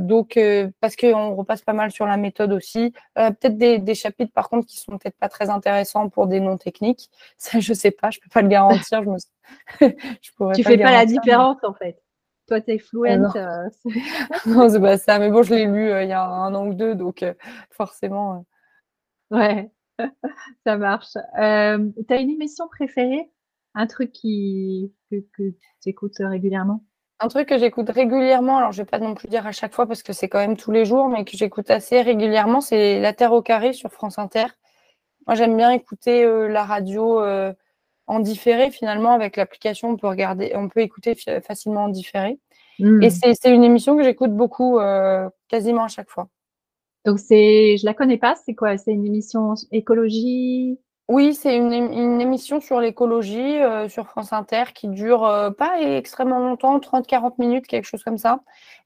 donc, parce qu'on repasse pas mal sur la méthode aussi. peut-être des, chapitres, par contre, qui sont peut-être pas très intéressants pour des non techniques. Ça, je sais pas, je peux pas le garantir. je me... je tu fais pas la différence, en fait. Toi, tu es fluent. Euh, non, c'est pas ça. Mais bon, je l'ai lu euh, il y a un an ou deux, donc euh, forcément. Ouais, ça marche. tu as une émission préférée? Un truc qui, que, tu écoutes régulièrement? Un truc que j'écoute régulièrement, alors je vais pas non plus dire à chaque fois parce que c'est quand même tous les jours, mais que j'écoute assez régulièrement, c'est La Terre au carré sur France Inter. Moi, j'aime bien écouter la radio en différé finalement avec l'application on peut regarder on peut écouter facilement en différé. Hmm. et c'est une émission que j'écoute beaucoup euh, quasiment à chaque fois. Donc c'est je la connais pas c'est quoi? C'est une émission écologie? Oui c'est une, émission sur l'écologie euh, sur France Inter qui dure euh, pas extrêmement longtemps 30-40 minutes quelque chose comme ça.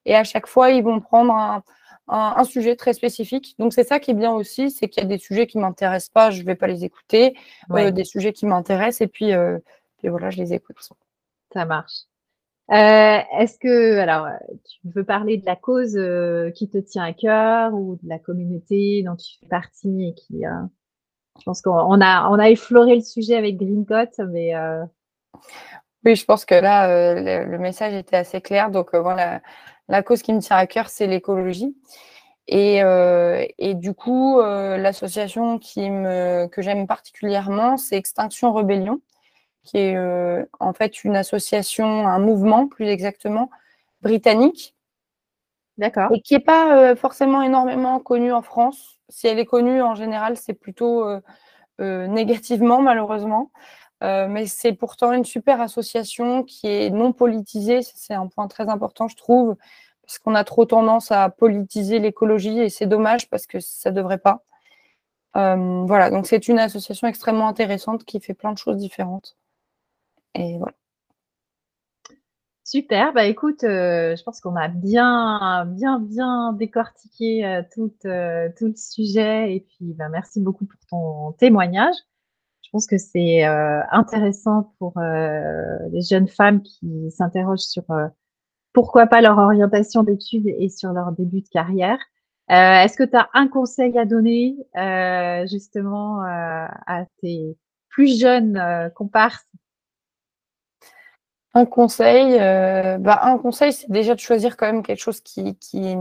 Et à chaque fois ils vont prendre un, un, sujet très spécifique. Donc c'est ça qui est bien aussi, c'est qu'il y a des sujets qui m'intéressent pas, je vais pas les écouter, euh, des sujets qui m'intéressent et puis, euh, puis, voilà, je les écoute. Ça marche. Est-ce que, alors, tu veux parler de la cause qui te tient à cœur ou de la communauté dont tu fais partie et qui, je pense qu'on a, on a effleuré le sujet avec Green mais. Oui, je pense que là, le, message était assez clair. Donc, voilà, la cause qui me tient à cœur, c'est l'écologie. Et, euh, et, du coup, euh, l'association que j'aime particulièrement, c'est Extinction Rebellion, qui est euh, en fait une association, un mouvement plus exactement, britannique. D'accord. Et qui n'est pas forcément énormément connu en France. Si elle est connue, en général, c'est plutôt négativement, malheureusement. Mais c'est pourtant une super association qui est non politisée. C'est un point très important, je trouve parce qu'on a trop tendance à politiser l'écologie et c'est dommage parce que ça ne devrait pas. Euh, voilà, donc c'est une association extrêmement intéressante qui fait plein de choses différentes. Et voilà. Super, bah écoute, euh, je pense qu'on a bien, bien, bien décortiqué euh, tout, tout, le sujet et puis bah, merci beaucoup pour ton témoignage. Je pense que c'est intéressant pour les jeunes femmes qui s'interrogent sur pourquoi pas leur orientation d'études et sur leur début de carrière. Euh, est-ce que tu as un conseil à donner euh, justement euh, à tes plus jeunes comparses? Un conseil, bah, un conseil, c'est déjà de choisir quand même quelque chose qui, qui,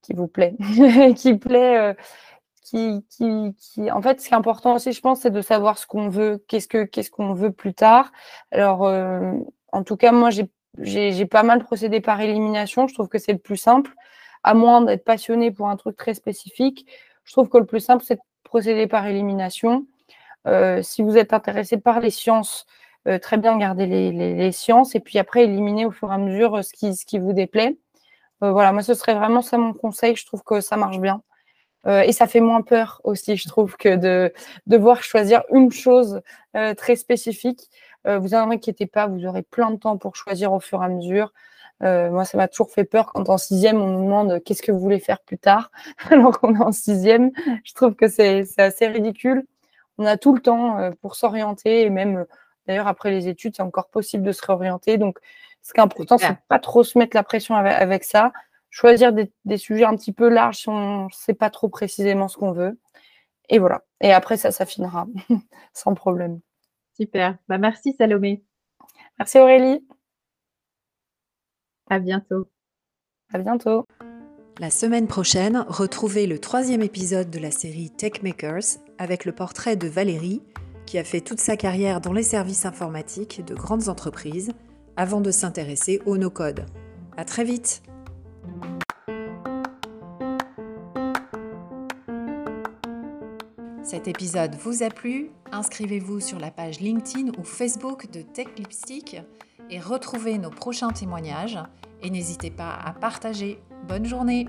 qui vous plaît, qui plaît. En fait, ce qui est important aussi, je pense, c'est de savoir ce qu'on veut, qu'est-ce que qu'est-ce qu'on veut plus tard. Alors, en tout cas, moi, j'ai pas mal procédé par élimination. Je trouve que c'est le plus simple, à moins d'être passionné pour un truc très spécifique. Je trouve que le plus simple, c'est de procéder par élimination. Euh, si vous êtes intéressé par les sciences, euh, très bien garder les, sciences et puis après éliminer au fur et à mesure euh, ce qui, ce qui vous déplaît. voilà, moi, ce serait vraiment ça mon conseil. Je trouve que ça marche bien. Et ça fait moins peur aussi, je trouve, que de devoir choisir une chose très spécifique. Euh, vous en inquiétez pas, vous aurez plein de temps pour choisir au fur et à mesure. Euh, moi, ça m'a toujours fait peur quand en sixième, on nous demande qu'est-ce que vous voulez faire plus tard, alors qu'on est en sixième. Je trouve que c'est assez ridicule. On a tout le temps euh, pour s'orienter et même, d'ailleurs, après les études, c'est encore possible de se réorienter. Donc, ce qui est important, c'est pas trop se mettre la pression avec, ça. Choisir des, des, sujets un petit peu larges si on ne sait pas trop précisément ce qu'on veut. Et voilà. Et après, ça s'affinera sans problème. Super. Bah, merci Salomé. Merci Aurélie. À bientôt. À bientôt. La semaine prochaine, retrouvez le troisième épisode de la série Tech Makers avec le portrait de Valérie, qui a fait toute sa carrière dans les services informatiques de grandes entreprises avant de s'intéresser au no-code. À très vite! Cet épisode vous a plu? Inscrivez-vous sur la page LinkedIn ou Facebook de Tech Lipstick et retrouvez nos prochains témoignages. Et n'hésitez pas à partager. Bonne journée